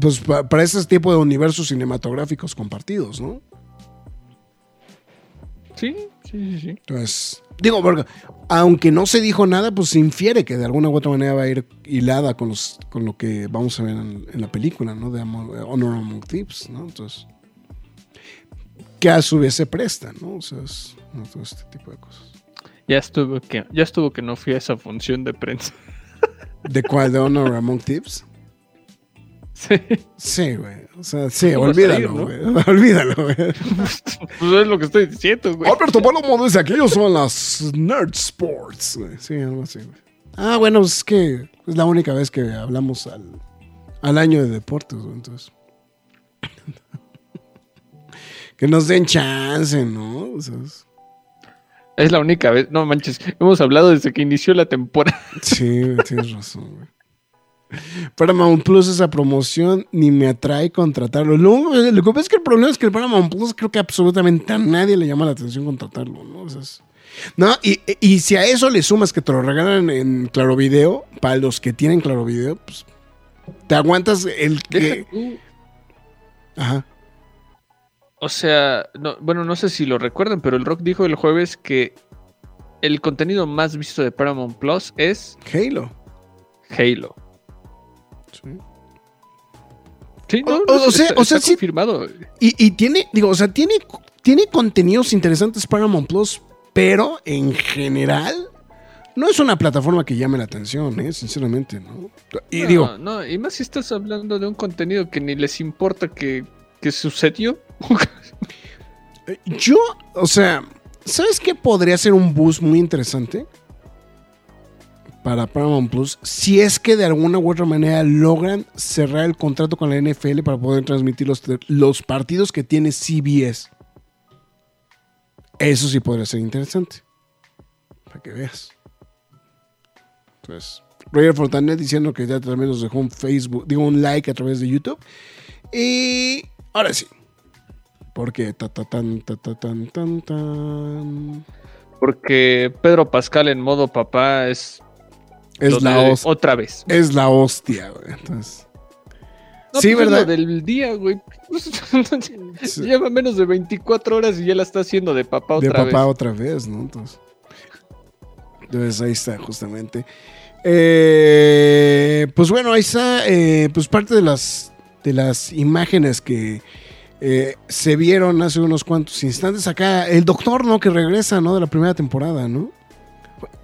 pues pa- para ese tipo de universos cinematográficos compartidos, ¿no? Sí, sí, sí, sí. Entonces, digo, porque aunque no se dijo nada, pues se infiere que de alguna u otra manera va a ir hilada con los con lo que vamos a ver en, en la película, ¿no? De Amo- Honor Among Thieves, ¿no? Entonces, que a su vez se presta, ¿no? O sea, es, ¿no? todo este tipo de cosas. Ya estuvo que, ya estuvo que no fui a esa función de prensa. (laughs) ¿De cuál? ¿De Honor Among Thieves? Sí. Sí, güey. O sea, sí, ¿Cómo vas a olvídalo, no? güey. (laughs) Olvídalo, güey. Pues es lo que estoy diciendo, güey. Alberto Palomo dice que ellos son las Nerd Sports. Sí, algo así, güey. Ah, bueno, es que es la única vez que hablamos al, al año de deportes, güey. Entonces. (laughs) que nos den chance, ¿no? O sea, es- Es la única vez. No manches, hemos hablado desde que inició la temporada. (laughs) Sí, tienes razón, güey. Paramount Plus, esa promoción, ni me atrae contratarlo. Lo, lo que pasa es que el problema es que el Paramount Plus creo que absolutamente a nadie le llama la atención contratarlo, ¿no? O sea, es- no, y, y si a eso le sumas que te lo regalan en Claro Video, para los que tienen Claro Video, pues te aguantas el que... Ajá. O sea, no, bueno, no sé si lo recuerdan, pero el Rock dijo el jueves que el contenido más visto de Paramount Plus es Halo. Halo. Sí. Sí, no, O- no, o- o sea- está- o sea, está confirmado. Y, y tiene, digo, o sea, tiene, tiene contenidos interesantes Paramount Plus, pero en general no es una plataforma que llame la atención, ¿eh? sinceramente, ¿no? Y no, digo, no, y más si estás hablando de un contenido que ni les importa que, que sucedió. yo, o sea, ¿sabes qué podría ser un boost muy interesante? Para Paramount Plus, si es que de alguna u otra manera logran cerrar el contrato con la NFL para poder transmitir los, los partidos que tiene CBS. Eso sí podría ser interesante. Para que veas. Entonces, Roger Fortanet diciendo que ya también nos dejó un Facebook, digo un like a través de YouTube. Y ahora sí. Porque ta ta tan ta ta tan tan tan. Porque Pedro Pascal en modo papá es, Es la de hostia. otra vez. Es la hostia, güey. Entonces, No, Sí, pues es ¿verdad? lo del día, güey. (laughs) Sí. Lleva menos de 24 horas y ya la está haciendo de papá de otra papá vez. otra vez, ¿no? Entonces, entonces ahí está, justamente. Eh, pues bueno, ahí está, eh, pues parte de las, de las imágenes que eh, se vieron hace unos cuantos instantes acá. El doctor, ¿no? Que regresa, ¿no? De la primera temporada, ¿no?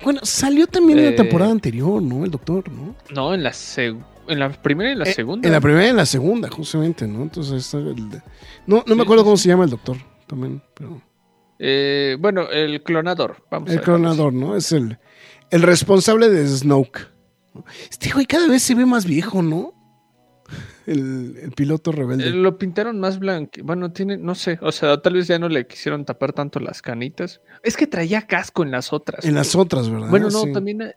Bueno, salió también en la Eh, temporada anterior, ¿no? El doctor, ¿no? No, en la, en la primera y en la Eh, segunda. En la primera y en la segunda, justamente, ¿no? Entonces el de- No, no me acuerdo cómo se llama el doctor también, pero... Eh, bueno, el clonador. Vamos a El dejarlo clonador, ¿no? Es el, el responsable de Snoke. Este güey cada vez se ve más viejo, ¿no? El, el piloto rebelde. Lo pintaron más blanco. Bueno, tiene, no sé, o sea, tal vez ya no le quisieron tapar tanto las canitas. Es que traía casco en las otras. en las otras, ¿verdad? Bueno, no, Sí. también,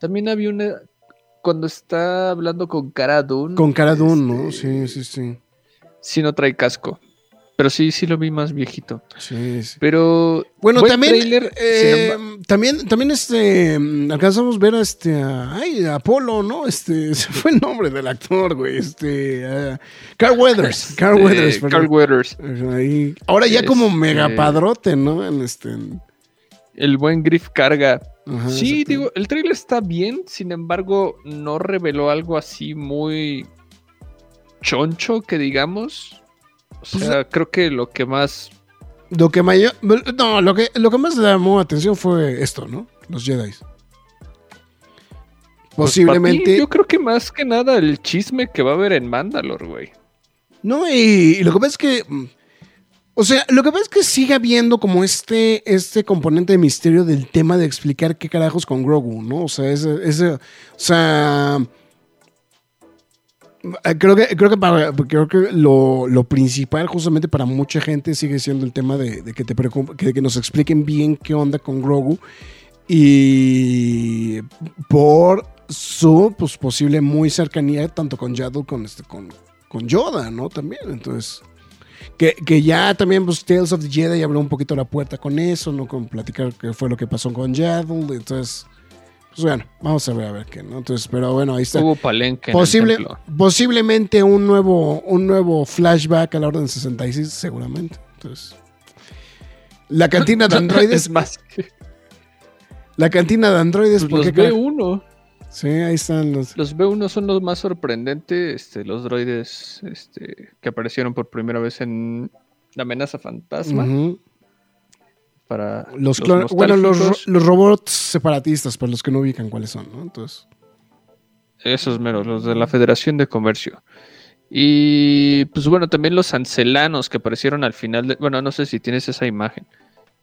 también había una. Cuando está hablando con Cara Dune. Con cara Dune, ¿no? este, Sí, sí, sí. Sí, no trae casco. Pero sí, sí lo vi más viejito. Sí, sí. Pero. Bueno, buen también, tráiler, eh, también, también este, alcanzamos a ver a este, a, ay, a Apolo, ¿no? Este, (laughs) se fue el nombre del actor, güey, este, Carl Weathers, (laughs) Carl Weathers, perdón. Carl Weathers. Ahí- ahora ya como Este- mega padrote, ¿no? En este, en- El buen Griff carga. ajá, sí, digo, el trailer está bien, sin embargo, no reveló algo así muy choncho, que digamos. O Pues, sea, creo que lo que más. Lo que mayor, no, lo que, lo que más llamó atención fue esto, ¿no? Los Jedi. pues, Posiblemente. mí, yo creo que más que nada el chisme que va a haber en Mandalore, güey. No, y, y lo que pasa es que. mm, O sea, lo que pasa es que sigue habiendo como este, este componente de misterio del tema de explicar qué carajos con Grogu, ¿no? O sea, ese. ese o sea. Eh, Creo que, creo que, para- creo que lo, lo principal justamente para mucha gente sigue siendo el tema de, que, te que nos expliquen bien qué onda con Grogu y por su pues, posible muy cercanía tanto con Yaddle con, este, con, con Yoda, ¿no? También, entonces... Que, que ya también, pues, Tales of the Jedi abrió un poquito la puerta con eso, ¿no? Con platicar qué fue lo que pasó con Yaddle, entonces... Pues bueno, vamos a ver a ver qué, ¿no? Entonces, pero bueno, ahí está. Hubo palenque. en el Posible, posiblemente un nuevo, un nuevo flashback a la Orden 66, seguramente. Entonces, la cantina de (laughs) androides. es más, que la cantina de androides, pues, ¿por los qué carajo? B1. Sí, ahí están los. Los B1 son los más sorprendentes, este, los droides este, que aparecieron por primera vez en La amenaza fantasma. Ujú. Para Los clon- bueno, los, los robots separatistas, para los que no ubican cuáles son, ¿no? Entonces, Esos meros, los de la Federación de Comercio. Y pues bueno, también los ancelanos que aparecieron al final de. Bueno, no sé si tienes esa imagen.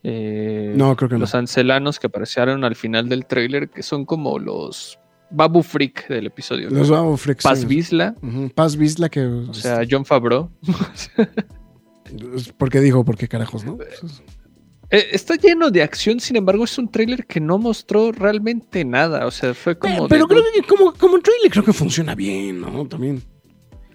Eh, No, creo que no. Los ancelanos que aparecieron al final del tráiler, que son como los Babu Freak del episodio. ¿no? los vamos a Paz Vizla, Ujú, Paz Vizla, que. o sea, John Favreau. (laughs) ¿Por qué dijo? ¿Por qué carajos, no? Eh, está lleno de acción, sin embargo, es un tráiler que no mostró realmente nada. O sea, fue como. Pero, de- pero creo que como, como trailer creo que funciona bien, ¿no? También.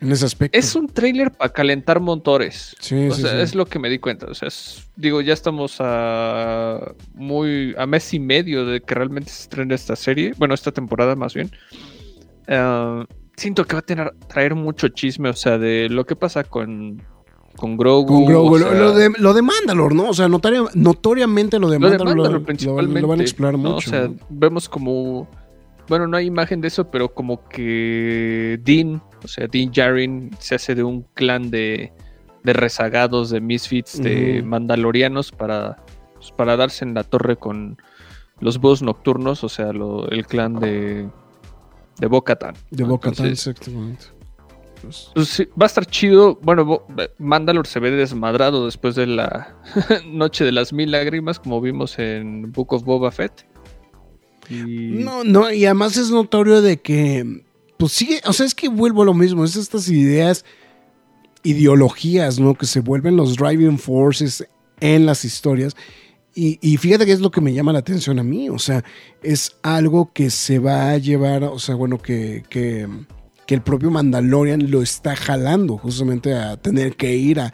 En ese aspecto. Es un tráiler para calentar motores. Sí, o sí, sea, sí. es lo que me di cuenta. O sea, es- digo, ya estamos a muy a mes y medio de que realmente se estrene esta serie. Bueno, esta temporada más bien. Ah, siento que va a tener, traer mucho chisme, o sea, de lo que pasa con, con Grogu. Con Grogu. o lo, sea, lo de, lo de Mandalore, ¿no? O sea, notoria- notoriamente lo de lo de Mandalore, lo- principalmente. lo van a explorar ¿no? mucho. O sea, ¿no? vemos como. Bueno, no hay imagen de eso, pero como que Dean, o sea, Dean Jarin se hace de un clan de, de rezagados, de misfits, de mandalorianos para, pues, para darse en la torre con los búhos nocturnos, o sea, lo- el clan de, de Bo-Katan. De ¿no? Boca Tan, Entonces, exactamente. Pues, sí, va a estar chido. Bueno, Bo- Mandalore se ve desmadrado después de la (laughs) Noche de las Mil Lágrimas, como vimos en Book of Boba Fett. Y- No, no, y además es notorio de que, pues sigue, o sea, es que vuelvo a lo mismo, es estas ideas, ideologías, ¿no? Que se vuelven los driving forces en las historias Y, y fíjate que es lo que me llama la atención a mí. O sea, es algo que se va a llevar, o sea, bueno, que, que, que el propio Mandalorian lo está jalando justamente a tener que ir a,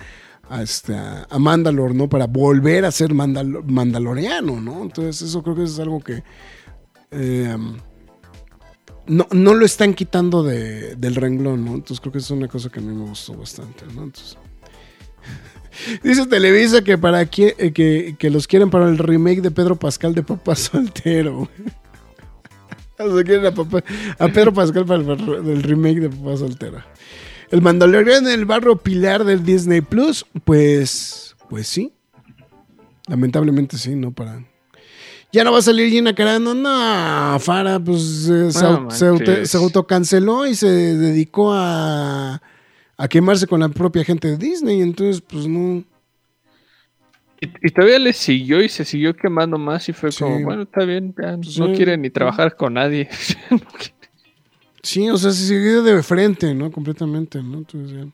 a, este, Mandalore, ¿no? Para volver a ser Mandal- mandaloriano, ¿no? Entonces eso creo que es algo que... eh, no, no lo están quitando de- del renglón, ¿no? Entonces creo que es una cosa que a mí me gustó bastante, ¿no? Entonces... (laughs) Dice Televisa que para qui- eh, que, que los quieren para el remake de Pedro Pascal de Papá (laughs) Soltero. Quieren a, Papá- a Pedro Pascal para el, el remake de Papá Soltero. El Mandalorian en el barrio pilar del Disney Plus, pues, pues sí. Lamentablemente sí, no para. Ya no va a salir Gina Carano, no, Fara, pues eh, se, se, se autocanceló y se dedicó a, a quemarse con la propia gente de Disney, entonces pues no. Y, y todavía le siguió y se siguió quemando más y fue Sí. como, bueno, está bien, ya Sí. no quiere ni trabajar con nadie. (laughs) Sí, o sea, se siguió de frente, ¿no? Completamente, ¿no? Entonces, ya.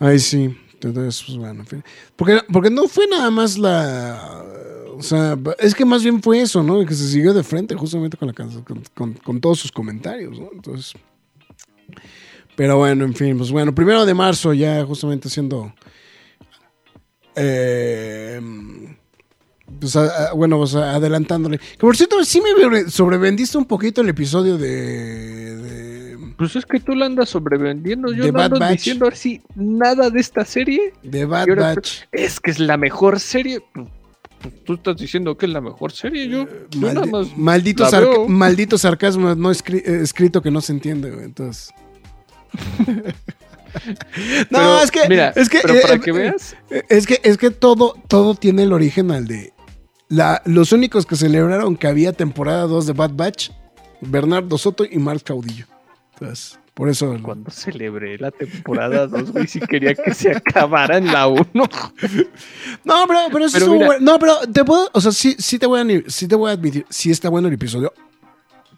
Ay, sí. Entonces, pues bueno, en fin. Porque, porque no fue nada más la. O sea, es que más bien fue eso, ¿no? Que se siguió de frente justamente con, la, con, con- con todos sus comentarios, ¿no? Entonces. Pero bueno, en fin, pues bueno, primero de marzo ya justamente siendo. Eh, pues a- bueno, pues adelantándole. Que por cierto, sí me sobrevendiste un poquito el episodio de- de Pues es que tú la andas sobrevendiendo. Yo no ando Batch. diciendo así nada de esta serie. De Bad ahora, Batch. Es que es la mejor serie. Tú estás diciendo que es la mejor serie. Yo, yo Maldi- nada más. maldito, sarca- sarcasmo no escri- eh, escrito que no se entiende, güey. Entonces. (laughs) (laughs) no, Pero, es que. Mira, es que, pero eh, para eh, que veas. Es que, es que todo, todo tiene el origen al de. La, los únicos que celebraron que había temporada 2 de Bad Batch, Bernardo Soto y Mark Caudillo. Entonces, por eso. Cuando celebré la temporada 2, güey, sí quería que se acabara en la 1. (laughs) No, pero, pero eso Pero estuvo bueno. No, pero te puedo, o sea, sí, sí te voy a, sí te voy a admitir, sí está bueno el episodio.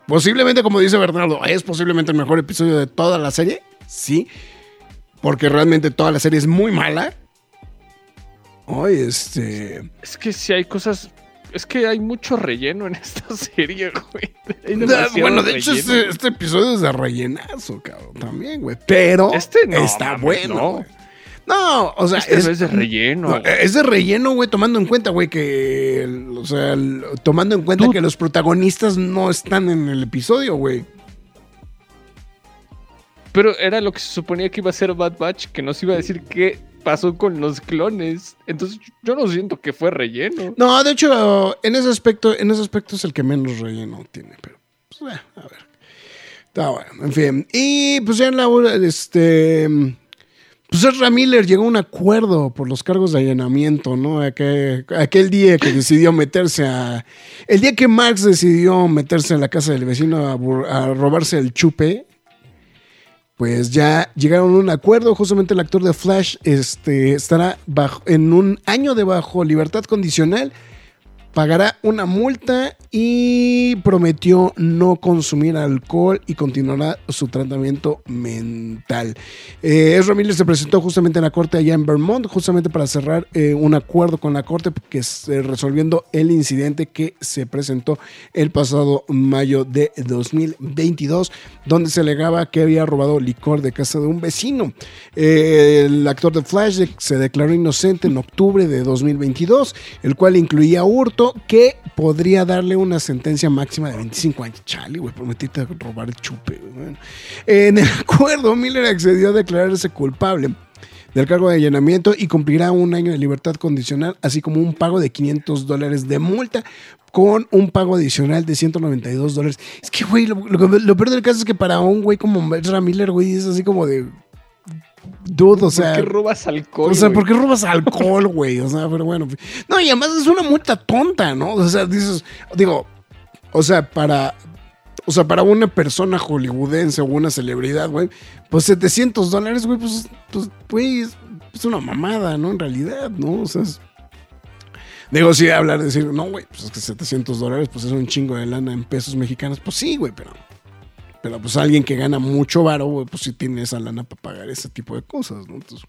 Posiblemente, como dice Bernardo, es posiblemente el mejor episodio de toda la serie. Sí. Porque realmente toda la serie es muy mala. Hoy, este. Es que si hay cosas. Es que hay mucho relleno en (laughs) esta serie, güey. Bueno, de hecho, este, este episodio es de rellenazo, cabrón, también, güey. Pero Este no, está mames, bueno. no. güey. No, o sea, Este no es de relleno. No, es de relleno, güey, tomando en cuenta, güey, que. O sea, el- tomando en cuenta Tú- que los protagonistas no están en el episodio, güey. Pero era lo que se suponía que iba a ser Bad Batch, que nos iba a decir qué pasó con los clones. Entonces, yo no siento que fue relleno. No, de hecho, en ese aspecto, en ese aspecto es el que menos relleno tiene, pero. Pues, eh, a ver. Está bueno, en fin. Y pues ya en la este. Pues Ezra Miller llegó a un acuerdo por los cargos de allanamiento, ¿no? Aquel, día que decidió meterse a. El día que Marx decidió meterse a la casa del vecino a robarse el chupe, pues ya llegaron a un acuerdo. Justamente el actor de Flash este, estará bajo, en un año de bajo libertad condicional. Pagará una multa y prometió no consumir alcohol y continuará su tratamiento mental. Eh, Ezra se presentó justamente en la corte allá en Vermont, justamente para cerrar eh, un acuerdo con la corte que eh, resolviendo el incidente que se presentó el pasado mayo de 2022, donde se alegaba que había robado licor de casa de un vecino. Eh, el actor de Flash se declaró inocente en octubre de 2022, el cual incluía hurto que podría darle una sentencia máxima de 25 años. Chale, güey, prometiste robar el chupe. Bueno. En el acuerdo, Miller accedió a declararse culpable del cargo de allanamiento y cumplirá un año de libertad condicional, así como un pago de 500 dólares de multa con un pago adicional de 192 dólares. Es que, güey, lo peor del caso es que para un güey como Ezra Miller, güey, es así como de... Dude, o sea... ¿Por qué robas alcohol? O sea, güey? ¿por qué robas alcohol, güey? O sea, pero bueno. No, y además es una multa tonta, ¿no? O sea, dices, digo, o sea, para, o sea, para una persona hollywoodense o una celebridad, güey, pues 700 dólares, güey, pues, pues, güey, es, es una mamada, ¿no? En realidad, ¿no? O sea, es- digo, sí, hablar, de decir, no, güey, pues es que 700 dólares, pues es un chingo de lana en pesos mexicanos, pues sí, güey, pero, Pero pues alguien que gana mucho varo, pues sí tiene esa lana para pagar ese tipo de cosas. Entonces,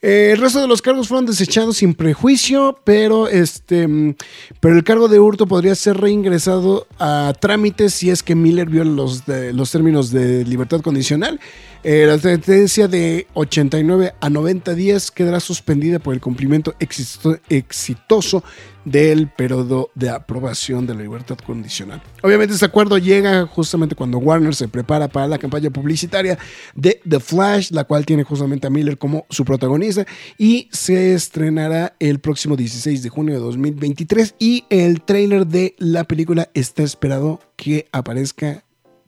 eh, el resto de los cargos fueron desechados sin prejuicio, pero este, mm, pero el cargo de hurto podría ser reingresado a trámites si es que Miller viola los, los términos de libertad condicional. Eh, la sentencia de 89 a 90 días quedará suspendida por el cumplimiento exito- exitoso del periodo de aprobación de la libertad condicional. Obviamente este acuerdo llega justamente cuando Warner se prepara para la campaña publicitaria de The Flash, la cual tiene justamente a Miller como su protagonista y se estrenará el próximo 16 de junio de 2023 y el tráiler de la película está esperado que aparezca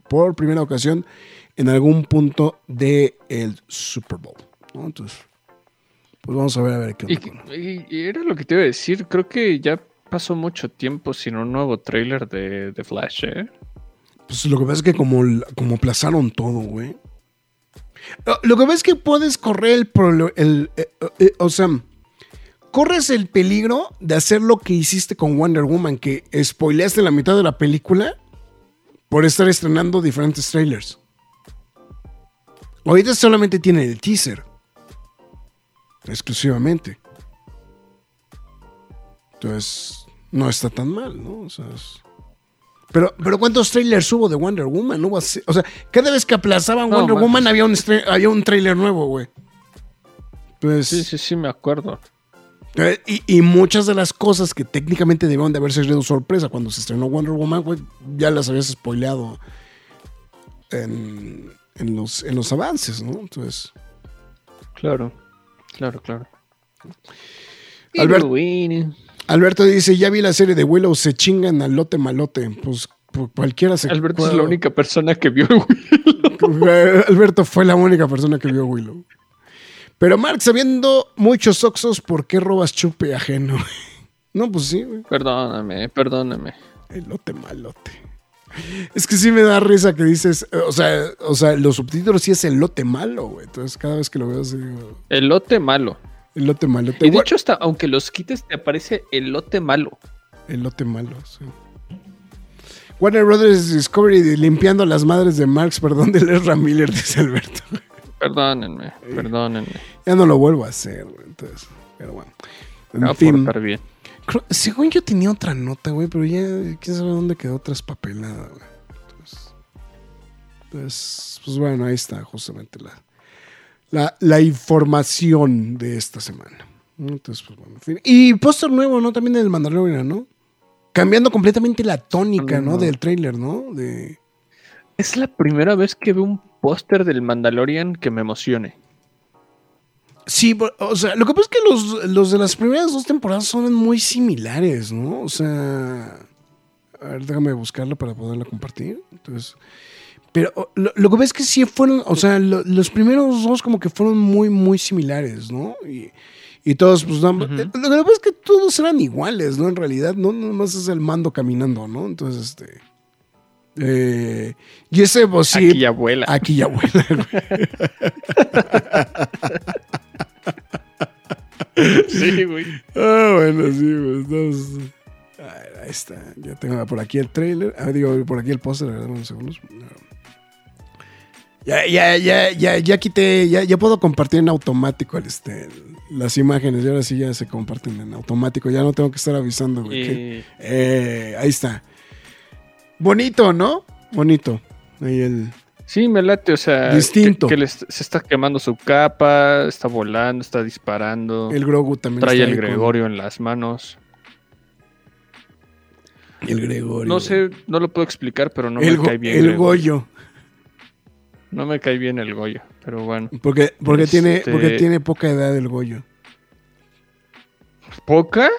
por primera ocasión en algún punto del el Super Bowl. Entonces, pues vamos a ver a ver qué Y, onda y- y era lo que te iba a decir. Creo que ya pasó mucho tiempo sin un nuevo trailer de, de Flash, ¿eh? Pues lo que pasa es que como, como aplazaron todo, güey. Ah, Lo que pasa es que puedes correr el, prolo- el eh, eh, o sea, corres el peligro de hacer lo que hiciste con Wonder Woman, que spoileaste la mitad de la película por estar estrenando diferentes trailers. Ahorita solamente tiene el teaser. Exclusivamente. Entonces, no está tan mal, ¿no? O sea, es- Pero, pero ¿cuántos trailers hubo de Wonder Woman? No hubo así- o sea, cada vez que aplazaban No, Wonder. Woman había un, había un trailer nuevo, güey. Entonces, Sí, sí, sí, me acuerdo. eh, y, y muchas de las cosas que técnicamente debieron de haberse sido sorpresa cuando se estrenó Wonder Woman, güey, ya las habías spoileado en, en los, en los avances, ¿no? Entonces, Claro, claro, claro. Albert-. Alberto dice, ya vi la serie de Willow, se chingan al lote malote. Pues, pues, cualquiera se... Alberto es la única persona que vio. güey. (laughs) Eh, Alberto fue la única persona que vio Willow. Pero Mark, sabiendo muchos oxos, ¿por qué robas chupe ajeno? (laughs) No, pues sí, güey. Perdóname, perdóname. Elote malote. Es que sí me da risa que dices, eh, o sea, o sea, los subtítulos sí es elote malo, güey. Entonces cada vez que lo veo así digo, Elote malo. elote malote. Y de hecho, hasta aunque los quites, te aparece elote malo. Elote malo, sí. Warner Brothers Discovery limpiando las madres de Marx, perdón, de Ezra Miller, (laughs) dice Alberto. Perdónenme, perdónenme. Ya no lo vuelvo a hacer, güey. Entonces, pero bueno. En a fin. portar bien. Creo- según yo tenía otra nota, güey, pero ya quién sabe dónde quedó traspapelada, güey. Entonces, pues, pues bueno, ahí está justamente la, la, la información de esta semana. Entonces, pues bueno, en fin. Y póster nuevo, ¿no? También del Mandalorian, ¿no? Cambiando completamente la tónica, ¿no? No. Del tráiler, ¿no? De... Es la primera vez que veo un póster del Mandalorian que me emocione. Sí, o sea, lo que pasa es que los, los de las primeras dos temporadas son muy similares, ¿no? O sea, a ver, déjame buscarlo para poderla compartir. Entonces, pero lo, lo que ves es que sí fueron, o sea, lo- los primeros dos como que fueron muy, muy similares, ¿no? Y, y todos, pues, nada más- eh, lo que pasa es que todos eran iguales, ¿no? En realidad, no nomás es el mando caminando, ¿no? Entonces, este... eh, y ese, pues sí, Aquí ya vuela. Aquí ya vuela. (laughs) Sí, güey. Ah, bueno, sí, pues entonces. Ahí ahí está. Ya tengo por aquí el trailer. Ah, digo, por aquí el póster. unos segundos. Ya, ya, ya, ya, ya quité, ya, ya puedo compartir en automático el, este, las imágenes. Y ahora sí ya se comparten en automático. Ya no tengo que estar avisando, güey. que- Y eh, ahí está. Bonito, ¿no? Bonito. Ahí el. Sí, me late, o sea, Distinto. que, se está quemando su capa, está volando, está disparando, El Grogu también. trae está el con- Gregorio en las manos. el Gregorio. No sé, no lo puedo explicar, pero no el, me cae bien. el Gregorio. Goyo. No me cae bien el Goyo, pero bueno. Porque, porque, tiene, Este- porque tiene poca edad el Goyo. ¿Poca?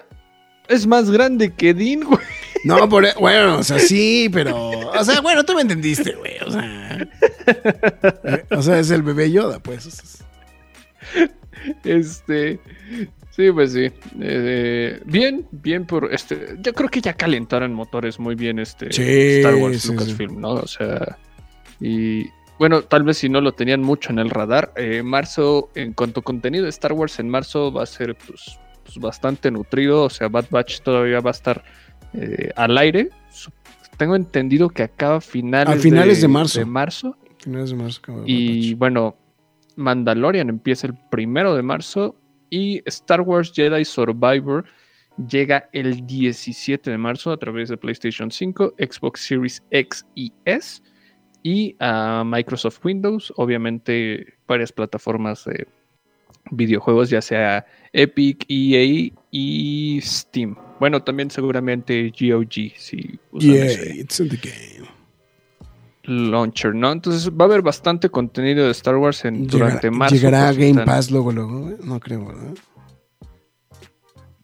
Es más grande que Dean, güey. No, por, e, bueno, o sea, sí, pero. O sea, bueno, tú me entendiste, güey. O sea. O sea, es el bebé Yoda, pues. es- es- Este. Sí, pues sí. Eh, bien, bien por este. Yo creo que ya calentaron motores muy bien este Sí, Star Wars sí, Lucasfilm, ¿no? O sea. Y. Bueno, tal vez si no lo tenían mucho en el radar. eh, marzo, en cuanto a contenido de Star Wars en marzo, va a ser pues, pues, bastante nutrido. O sea, Bad Batch todavía va a estar eh, al aire. Tengo entendido que acaba finales, A finales de marzo. de marzo. Finales de marzo. Y bueno, Mandalorian empieza el primero de marzo y Star Wars Jedi Survivor llega el 17 de marzo a través de PlayStation 5, Xbox Series X y S y a Microsoft Windows, obviamente varias plataformas de videojuegos, ya sea Epic, EA y Steam. Bueno, también seguramente GOG si usan Yeah, ese it's in the game. launcher, ¿no? Entonces va a haber bastante contenido de Star Wars en, durante marzo. llegará a pues, Game están- Pass luego, luego. güey? No creo, ¿verdad?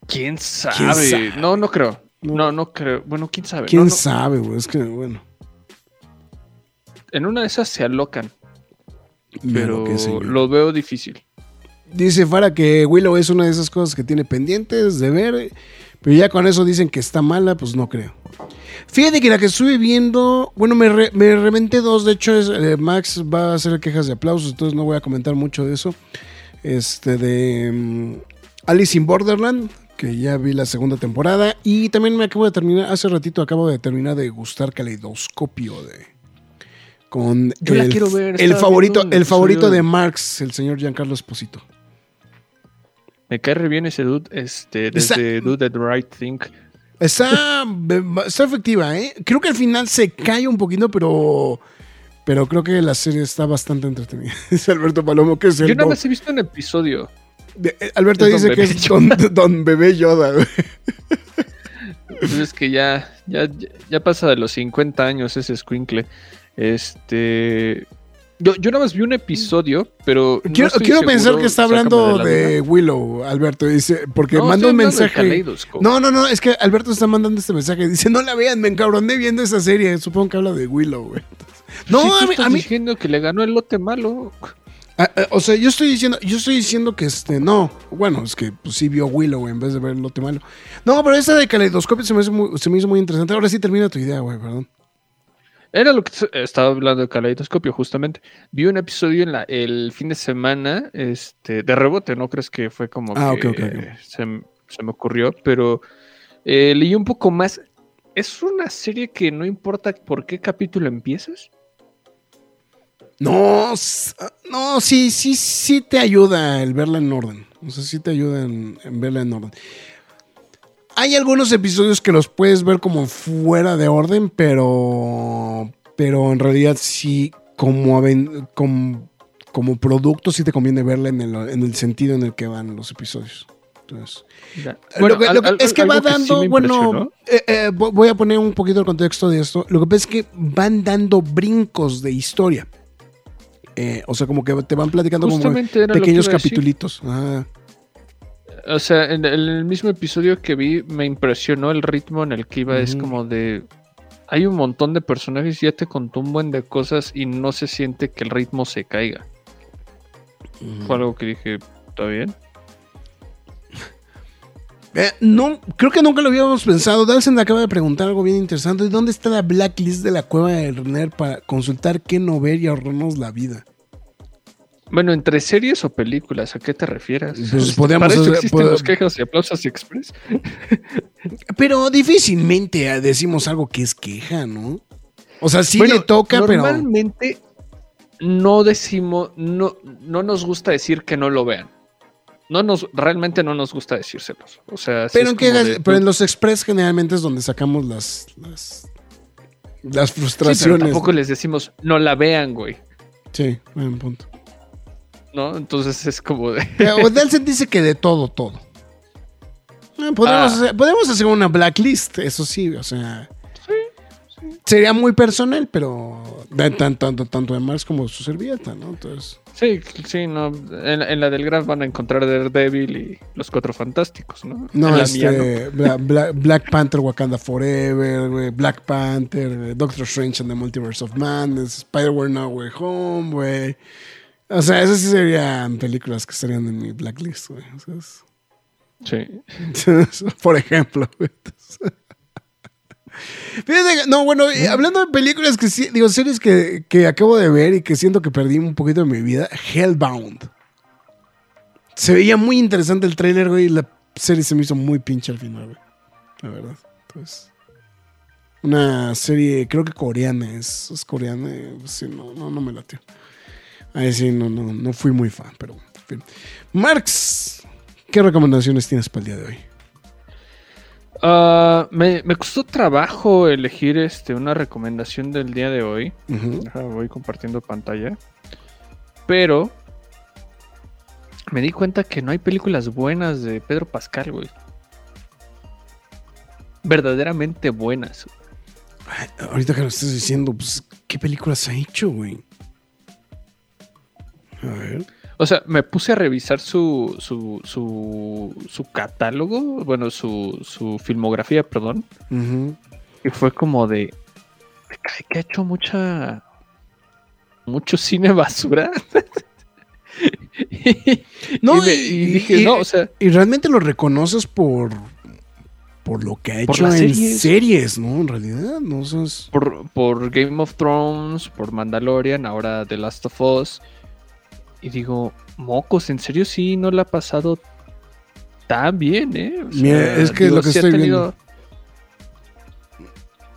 ¿Quién sabe? ¿Quién sabe? No, no creo. No. No, no creo. Bueno, quién sabe. ¿Quién No, no. sabe, güey? Es que, bueno. En una de esas se alocan, pero que el- lo veo difícil. Dice Fara que Willow es una de esas cosas que tiene pendientes de ver, pero ya con eso dicen que está mala, pues no creo. Fíjate que la que estuve viendo, bueno, me, re- me reventé dos, de hecho es, eh, Max va a hacer quejas de aplausos, entonces no voy a comentar mucho de eso. Este de mm, Alice in Borderland, que ya vi la segunda temporada, y también me acabo de terminar, hace ratito acabo de terminar de gustar Caleidoscopio de... Con Yo la el, quiero ver, el estaba favorito, el favorito de Marx, el señor Giancarlo Esposito. Me cae re bien ese dude, este, Está- desde Do the Right Thing. Está, está efectiva, ¿eh? Creo que al final se cae un poquito, pero, pero creo que la serie está bastante entretenida. (laughs) Dice Alberto Palomo que es el Yo nada más he visto un episodio. de- eh, Alberto es dice que Bebé es don, (laughs) don Bebé Yoda. güey. Pues es que ya, ya, ya pasa de los 50 años ese squinkle. Este. Yo, yo nada más vi un episodio, pero. quiero quiero pensar que está hablando la de. Willow, Alberto. Dice, porque No, manda un mensaje. No, no, no, es que Alberto está mandando este mensaje. Dice, no la vean, me encabroné viendo esa serie. Supongo que habla de Willow, güey. No, Sí, a mí, estás a mí, diciendo que le ganó el lote malo. Ah, ah, o sea, yo estoy diciendo, yo estoy diciendo que este, no, bueno, es que pues, sí vio Willow en vez de ver el lote malo. No, pero esta de caleidoscopio se me, hizo muy, se me hizo muy interesante. Ahora sí termina tu idea, güey, perdón. Era lo que estaba hablando de Caleidoscopio, justamente. Vi un episodio en la, el fin de semana, este, de rebote, ¿no crees que fue como Ah, que ok, ok, ok. eh, Se, me ocurrió? Pero eh, leí un poco más. ¿Es una serie que no importa por qué capítulo empiezas? No, no, sí, sí, sí te ayuda el verla en orden. O sea, sí te ayuda en, en verla en orden. Hay algunos episodios que los puedes ver como fuera de orden, pero, pero en realidad sí, como, como, como producto, sí te conviene verla en el, en el sentido en el que van los episodios. Entonces, Ya. lo que, lo que al- es que va dando, bueno, eh, eh, vo- voy a poner un poquito el contexto de esto. Lo que pasa es que van dando brincos de historia. Eh, o sea, como que te van platicando como Justamente pequeños capitulitos. Ah, O sea, en el, mismo episodio que vi, me impresionó el ritmo en el que iba. Es como de. Hay un montón de personajes y ya te contó un buen de cosas y no se siente que el ritmo se caiga. Fue algo que dije, ¿está bien? eh, no, creo que nunca lo habíamos pensado. Dalsen acaba de preguntar algo bien interesante. ¿Dónde está la blacklist de la cueva de Nerd para consultar qué no ver y ahorrarnos la vida? Bueno, entre series o películas, ¿a qué te refieres? Pues Para eso hacer- existen pod- los quejas y aplausos express. (laughs) Pero difícilmente eh, decimos algo que es queja, ¿no? O sea, sí Bueno, le toca, pero... Normalmente no decimos, no, no nos gusta decir que no lo vean. No nos, realmente no nos gusta decírselos. O sea, Pero, en quejas- como de, pero en los express generalmente es donde sacamos las, las, las Sí, pero frustraciones. tampoco les decimos, no la vean, güey. Sí, buen punto. ¿No? Entonces es como de. Pero (laughs) Delsen dice que de todo, todo. Eh, podemos, Ah. hacer, podemos hacer una blacklist, eso sí, o sea. Sería muy personal, pero de tan- tanto, tanto de Mars como su servilleta, ¿no? Entonces. Sí, sí, no. En, en la del Graf van a encontrar Daredevil y los cuatro fantásticos, ¿no? No, este, Bla- Bla- Black Panther Wakanda Forever, Black Panther, Doctor Strange and the Multiverse of Madness, Spider-Man No Way Home, güey. O sea, esas sí serían películas que estarían en mi blacklist, güey. O sea, es- Sí. (laughs) Por ejemplo. güey. (laughs) Fíjate no, bueno, hablando de películas que sí, digo, series que, que acabo de ver y que siento que perdí un poquito de mi vida, Hellbound. Se veía muy interesante el tráiler, güey, y la serie se me hizo muy pinche al final, güey. La verdad. Entonces, Una serie, creo que coreana es. Es coreana. eh, Sí, no, no, no me latió. Ahí sí, no, no, no fui muy fan, pero en fin. Marx, ¿qué recomendaciones tienes para el día de hoy? Ah, me, me costó trabajo elegir este, una recomendación del día de hoy. Voy compartiendo pantalla. Pero me di cuenta que no hay películas buenas de Pedro Pascal, güey. Verdaderamente buenas. Ay, ahorita que lo estás diciendo, pues, ¿qué películas ha hecho, güey? A ver. O sea, me puse a revisar su, su, su, su catálogo, bueno, su, su filmografía, perdón. Y fue como de. "Ay, que ha hecho mucha. Mucho cine basura. (laughs) No, y, me- y- y dije, y- no, o sea, Y realmente lo reconoces por. Por lo que ha hecho en series. series, ¿no? En realidad, no O sea, es- por, por Game of Thrones, por Mandalorian, ahora The Last of Us. Y digo, mocos, en serio sí no la ha pasado tan bien, ¿eh? O sea, Mira, es que lo que sí ha estoy tenido-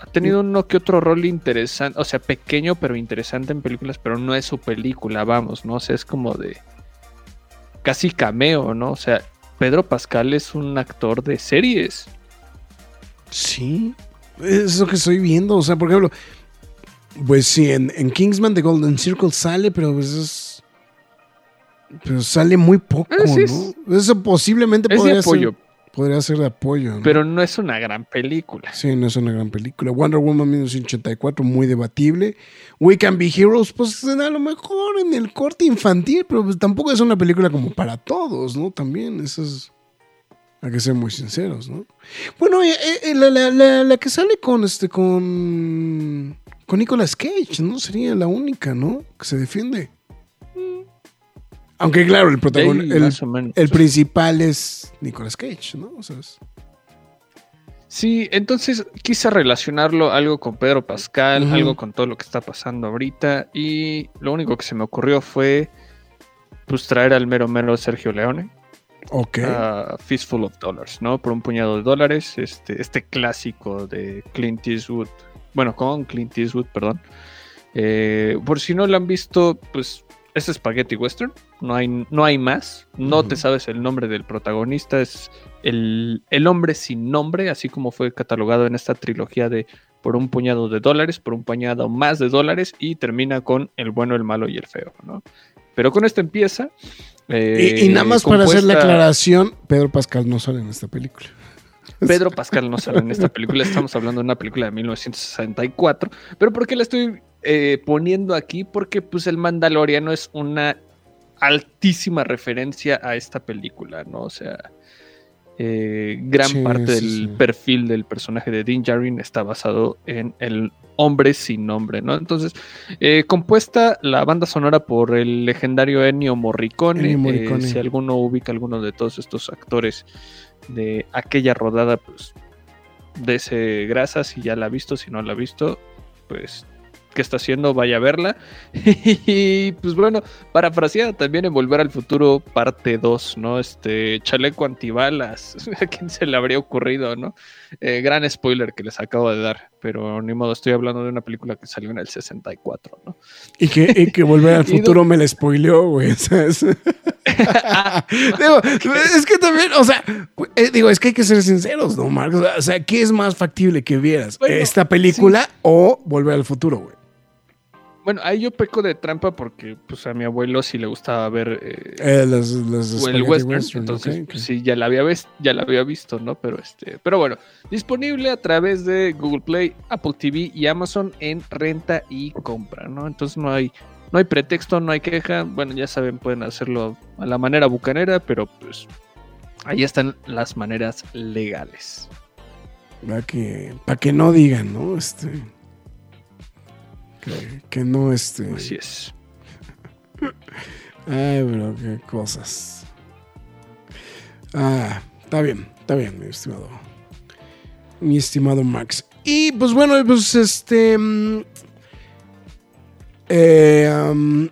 Ha tenido uno que otro rol interesante, o sea, pequeño pero interesante en películas, pero no es su película, vamos, ¿no? O sea, es como de casi cameo, ¿no? O sea, Pedro Pascal es un actor de series. Sí. Es lo que estoy viendo. O sea, por ejemplo. Pues sí, en, en Kingsman The Golden Circle sale, pero pues es. Pero sale muy poco, Eh, es- ¿no? Eso posiblemente Es de podría apoyo, ser. Podría ser de apoyo. ¿no? pero no es una gran película. Sí, no es una gran película. Wonder Woman 1984, muy debatible. We Can Be Heroes, pues a lo mejor en el corte infantil, pero pues tampoco es una película como para todos, ¿no? También, eso es. Hay que ser muy sinceros, ¿no? Bueno, eh, eh, la, la- la- la que sale con este, con. Con Nicolas Cage, ¿no? Sería la única, ¿no? Que se defiende. Aunque claro, el protagonista. El, principal es Nicolas Cage, ¿no? O sea, es- Sí, entonces quise relacionarlo algo con Pedro Pascal, algo con todo lo que está pasando ahorita y lo único que se me ocurrió fue pues traer al mero mero Sergio Leone Ok. a Fistful of Dollars, ¿no? Por un puñado de dólares, este, este clásico de Clint Eastwood, bueno, con Clint Eastwood, perdón. Eh, por si no lo han visto, pues es Spaghetti Western, no hay, no hay más, no te sabes el nombre del protagonista, es el, el hombre sin nombre, así como fue catalogado en esta trilogía de por un puñado de dólares, por un puñado más de dólares y termina con el bueno, el malo y el feo, ¿no? Pero con esto empieza. eh, y, y nada más para hacer la aclaración, Pedro Pascal no sale en esta película. Pedro Pascal no sale en esta película, estamos hablando de una película de 1964, pero ¿por qué la estoy eh, poniendo aquí? Porque pues el Mandaloriano es una altísima referencia a esta película, ¿no? O sea, eh, gran Sí, parte del sí. perfil del personaje de Din Djarin está basado en el hombre sin nombre, ¿no? Entonces, eh, compuesta la banda sonora por el legendario Ennio Morricone. Ennio eh, Morricone. si alguno ubica alguno de todos estos actores de aquella rodada, pues ese grasa si ya la ha visto, si no la ha visto, pues ¿qué está haciendo? Vaya a verla. (laughs) y pues bueno, parafraseada también en Volver al Futuro parte 2, ¿no? Este chaleco antibalas. (laughs) ¿A quién se le habría ocurrido, no? Eh, gran spoiler que les acabo de dar, pero ni modo, estoy hablando de una película que salió en el 64, ¿no? Y que, y que volver (laughs) al futuro me la spoileó, güey. ¿sabes? digo, es que también, o sea, eh, digo, es que hay que ser sinceros, ¿no, Marcos? O sea, ¿qué es más factible que vieras? Bueno, ¿Esta película o volver al futuro, güey? Bueno, ahí yo peco de trampa porque pues a mi abuelo sí le gustaba ver eh, Eh, o el western, Western, entonces pues, sí ya la había ves- ya la había visto, ¿no? Pero este, pero bueno, disponible a través de Google Play, Apple TV y Amazon en renta y compra, ¿no? Entonces no hay no hay pretexto, no hay queja. Bueno, ya saben, pueden hacerlo a la manera bucanera, pero pues ahí están las maneras legales. Para que, para que no digan, ¿no? Este. Que, (laughs) que no, este. Así es. (laughs) Ay, pero qué cosas. Ah, está bien, está bien, mi estimado. Mi estimado Max. Y pues bueno, pues este. mm, eh,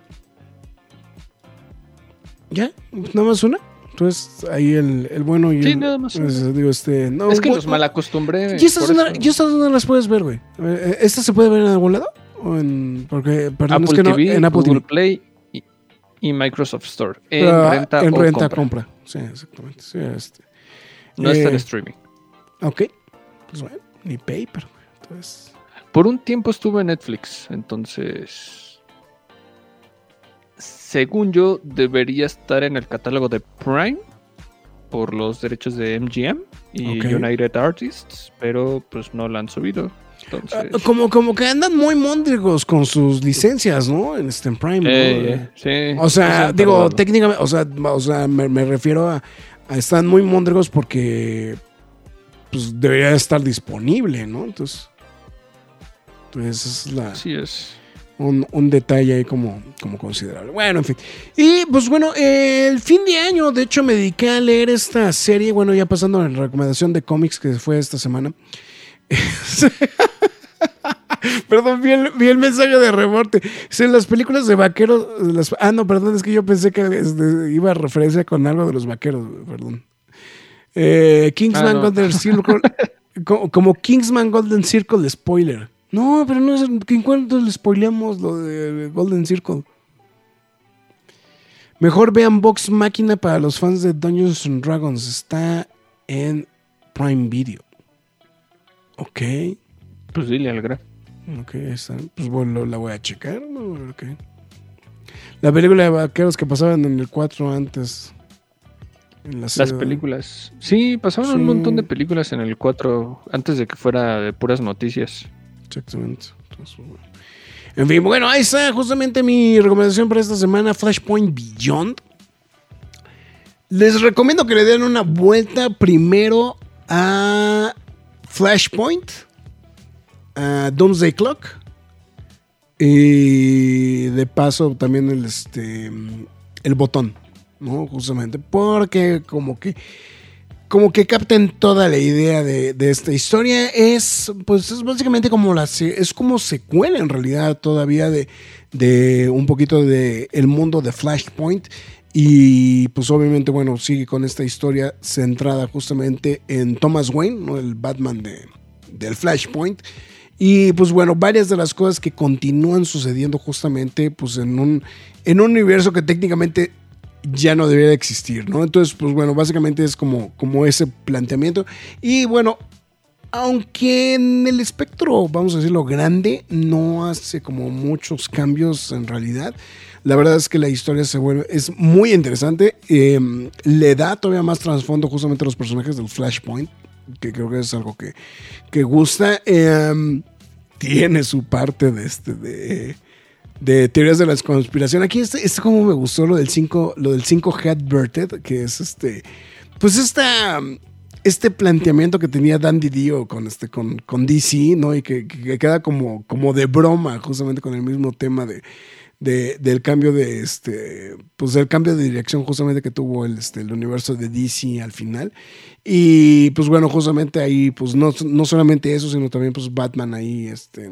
¿Ya? ¿Nada más una? Entonces, ahí el, el bueno y Sí, el. nada más. pues, digo, este. No, es que los malacostumbré. ¿Y estas, eso. ¿Y estas dónde las puedes ver, güey? Eh, ¿Esta se puede ver en algún lado? ¿O en.? Porque, perdón, Apple es que no. En Apple Google TV. Play y, y Microsoft Store. En Pero, renta en o renta, compra. compra. Sí, exactamente. Sí, este. No está en Eh, streaming. Ok. Pues bueno, ni paper. Entonces. Por un tiempo estuve en Netflix, entonces. Según yo, debería estar en el catálogo de Prime por los derechos de MGM y Ok. United Artists, pero pues no la han subido. Entonces, Ah, Como, como que andan muy móndrigos con sus licencias, ¿no? En este en Prime. ¿no? eh, sí, O sea, digo, técnicamente, o sea, o sea me, me refiero a, a están muy móndrigos porque pues debería estar disponible, ¿no? Entonces, entonces es la, Así es. un, un detalle ahí como, como considerable. Bueno, en fin. Y pues bueno, eh, el fin de año, de hecho, me dediqué a leer esta serie, bueno, ya pasando a la recomendación de cómics que fue esta semana. (laughs) (laughs) Perdón, vi el, vi el mensaje de reporte. Sí, en las películas de vaqueros. las- ah, no, perdón, es que yo pensé que este, iba a referencia con algo de los vaqueros, perdón. Eh, Kingsman Ah, no. Golden Circle. (laughs) co- como, Kingsman Golden Circle spoiler. No, pero no es. ¿En cuánto le spoileamos lo de Golden Circle? Mejor vean Box Máquina para los fans de Dungeons and Dragons. Está en Prime Video. Ok. Pues dile al gran. Ok, está. Pues bueno, la voy a checar. ¿no? Qué. La película de vaqueros que pasaban en el 4 antes. En la Las películas. Sí, pasaron Sí. un montón de películas en el 4 antes de que fuera de puras noticias. Exactamente. Entonces, bueno. En fin, bueno, ahí está justamente mi recomendación para esta semana, Flashpoint Beyond. Les recomiendo que le den una vuelta primero a Flashpoint, a Doomsday Clock y de paso también el, este, el botón, ¿no? Justamente porque como que como que capten toda la idea de, de esta historia. Es, pues, es básicamente como la es como secuela en realidad todavía de, de un poquito de el mundo de Flashpoint. Y pues obviamente, bueno, sigue con esta historia centrada justamente en Thomas Wayne, ¿no? el Batman de, del Flashpoint. Y pues bueno, varias de las cosas que continúan sucediendo justamente pues en un, en un universo que técnicamente ya no debería de existir, ¿no? Entonces, pues bueno, básicamente es como, como ese planteamiento. Y bueno, aunque en el espectro, vamos a decirlo, grande, no hace como muchos cambios en realidad. La verdad es que la historia se vuelve, es muy interesante. eh, le da todavía más trasfondo justamente a los personajes del Flashpoint, que creo que es algo que, que gusta. eh, tiene su parte de este, de, teorías de la conspiración. Aquí este, este como me gustó lo del 5, lo del 5 Headverted, que es este, pues esta, este planteamiento que tenía Dandy Dio con este, con, con DC, ¿no? Y que- que queda como, como de broma, justamente con el mismo tema de, de- del cambio de este, pues del cambio de dirección justamente que tuvo el, este, el universo de DC al final. Y pues bueno, justamente ahí, pues no, no solamente eso, sino también pues Batman ahí, este,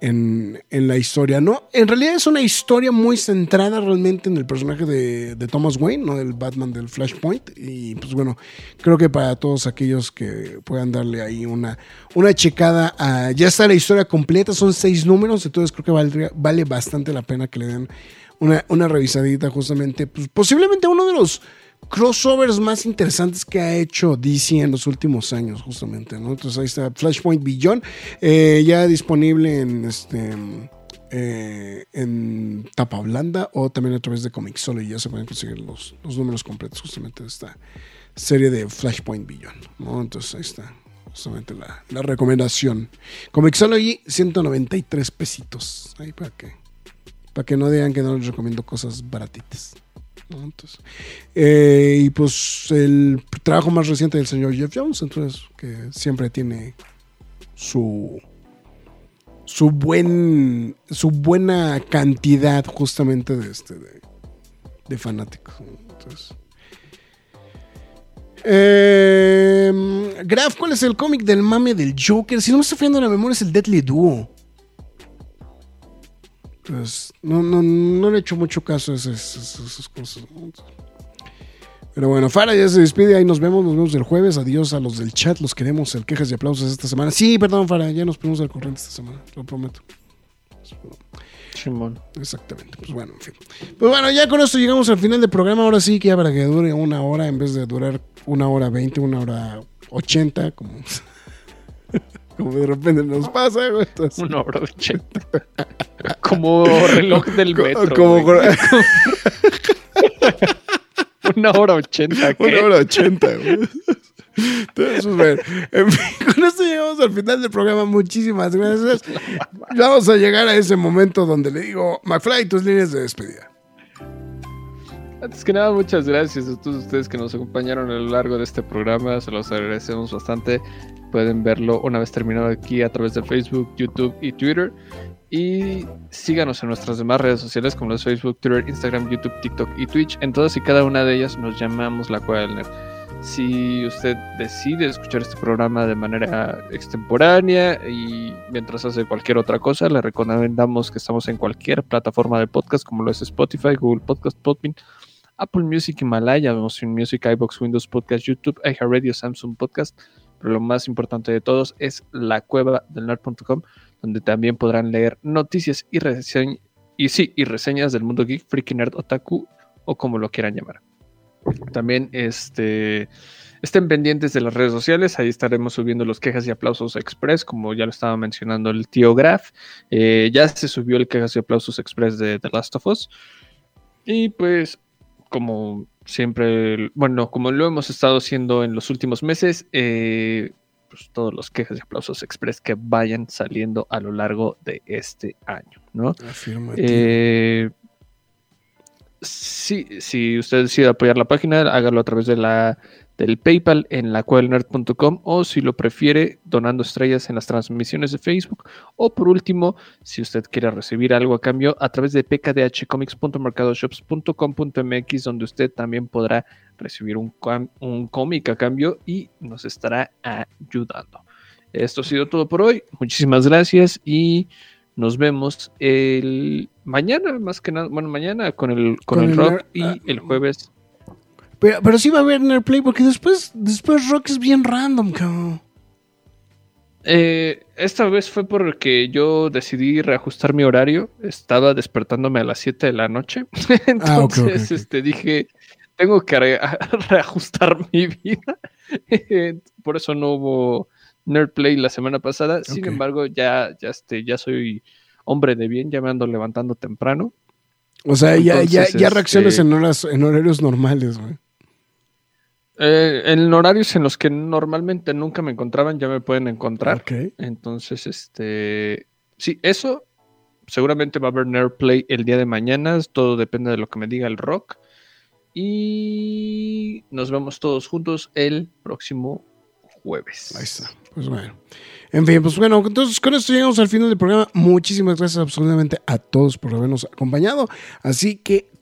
en, en la historia. No, en realidad es una historia muy centrada realmente en el personaje de, de Thomas Wayne, ¿no? Del Batman del Flashpoint. Y pues bueno, creo que para todos aquellos que puedan darle ahí una, una checada. Ya está la historia completa, son seis números, entonces creo que valdría- vale bastante la pena que le den una, una revisadita justamente. Pues posiblemente uno de los crossovers más interesantes que ha hecho DC en los últimos años, justamente. Entonces ahí está Flashpoint Beyond, eh, ya disponible en este eh, en tapa blanda o también a través de Comixology, ya se pueden conseguir los, los números completos justamente de esta serie de Flashpoint Beyond, ¿no? Entonces ahí está justamente la, la recomendación. Comixology, 193 pesitos, ahí para que, para que no digan que no les recomiendo cosas baratitas. Entonces, eh, y pues el trabajo más reciente del señor Jeff Jones, entonces, que siempre tiene su su buen su buena cantidad justamente de este de, fanáticos. Entonces, eh, Graf, ¿cuál es el cómic del mame del Joker? Si no me estoy fallando la memoria, es el Deadly Duo. Pues no, no, no le he hecho mucho caso a esas, esas- esas cosas. Pero bueno, Fara ya se despide, ahí nos vemos, nos vemos el jueves. Adiós a los del chat, los queremos, el quejas y aplausos esta semana. Sí, perdón, Fara, ya nos ponemos al corriente esta semana, lo prometo. Simón. Exactamente, pues bueno, en fin. Pues bueno, ya con esto llegamos al final del programa. Ahora sí que ya para que dure una hora en vez de durar una hora veinte, una hora ochenta, como, como de repente nos pasa. güey. Entonces, Una hora ochenta. Como reloj del metro. como- güey. (laughs) Una hora ochenta. ¿qué? Una hora ochenta, güey. Entonces, pues, bueno, en fin, (laughs) con esto llegamos al final del programa. Muchísimas gracias. (laughs) Vamos a llegar a ese momento donde le digo, McFly, tus líneas de despedida. Antes que nada, muchas gracias a todos ustedes que nos acompañaron a lo largo de este programa. Se los agradecemos bastante. Pueden verlo una vez terminado aquí a través de Facebook, YouTube y Twitter. Y síganos en nuestras demás redes sociales como los Facebook, Twitter, Instagram, YouTube, TikTok y Twitch. En todas y cada una de ellas nos llamamos La Cueva del Nerd. Si usted decide escuchar este programa de manera extemporánea y mientras hace cualquier otra cosa, le recomendamos que estamos en cualquier plataforma de podcast como lo es Spotify, Google Podcast, Podbean, Apple Music, Himalaya, Motion Music, iBox, Windows Podcast, YouTube, iHeartRadio, Samsung Podcast. Pero lo más importante de todos es la cueva del nerd.com, donde también podrán leer noticias y, reseñ- y, sí, y reseñas del mundo geek, freaky nerd, otaku o como lo quieran llamar. También este, estén pendientes de las redes sociales, ahí estaremos subiendo los quejas y aplausos express, como ya lo estaba mencionando el tío Graf. Eh, ya se subió el quejas y aplausos express de The Last of Us. Y pues, como siempre, bueno, como lo hemos estado haciendo en los últimos meses, eh, pues todos los quejas y aplausos express que vayan saliendo a lo largo de este año, ¿no? Afirmativo. Eh, sí, si usted decide apoyar la página, hágalo a través de la del PayPal en la o si lo prefiere donando estrellas en las transmisiones de Facebook o por último si usted quiere recibir algo a cambio a través de pkdhcomics.mercadoshops.com.mx donde usted también podrá recibir un, un cómic a cambio y nos estará ayudando. Esto ha sido todo por hoy. Muchísimas gracias y nos vemos el mañana, más que nada, bueno, mañana con el, con Con el el rock y ah. el jueves. Pero, pero sí va a haber Nerdplay porque después, después Rock es bien random, cabrón. Eh, esta vez fue porque yo decidí reajustar mi horario. Estaba despertándome a las 7 de la noche. Entonces, (laughs) Ah, ok, ok, ok. este, dije, tengo que re- (laughs) reajustar mi vida. (laughs) Por eso no hubo Nerdplay la semana pasada. Sin embargo, ya, ya, este, ya soy hombre de bien, ya me ando levantando temprano. O sea, ya, ya reacciones este- en, horas, en horarios normales, güey. Eh, en horarios en los que normalmente nunca me encontraban, ya me pueden encontrar. Ok. Entonces, este. Sí, eso. Seguramente va a haber Nerdplay el día de mañana. Todo depende de lo que me diga el rock. Y nos vemos todos juntos el próximo jueves. Ahí está. Pues bueno. En fin, pues bueno, entonces con esto llegamos al final del programa. Muchísimas gracias absolutamente a todos por habernos acompañado. Así que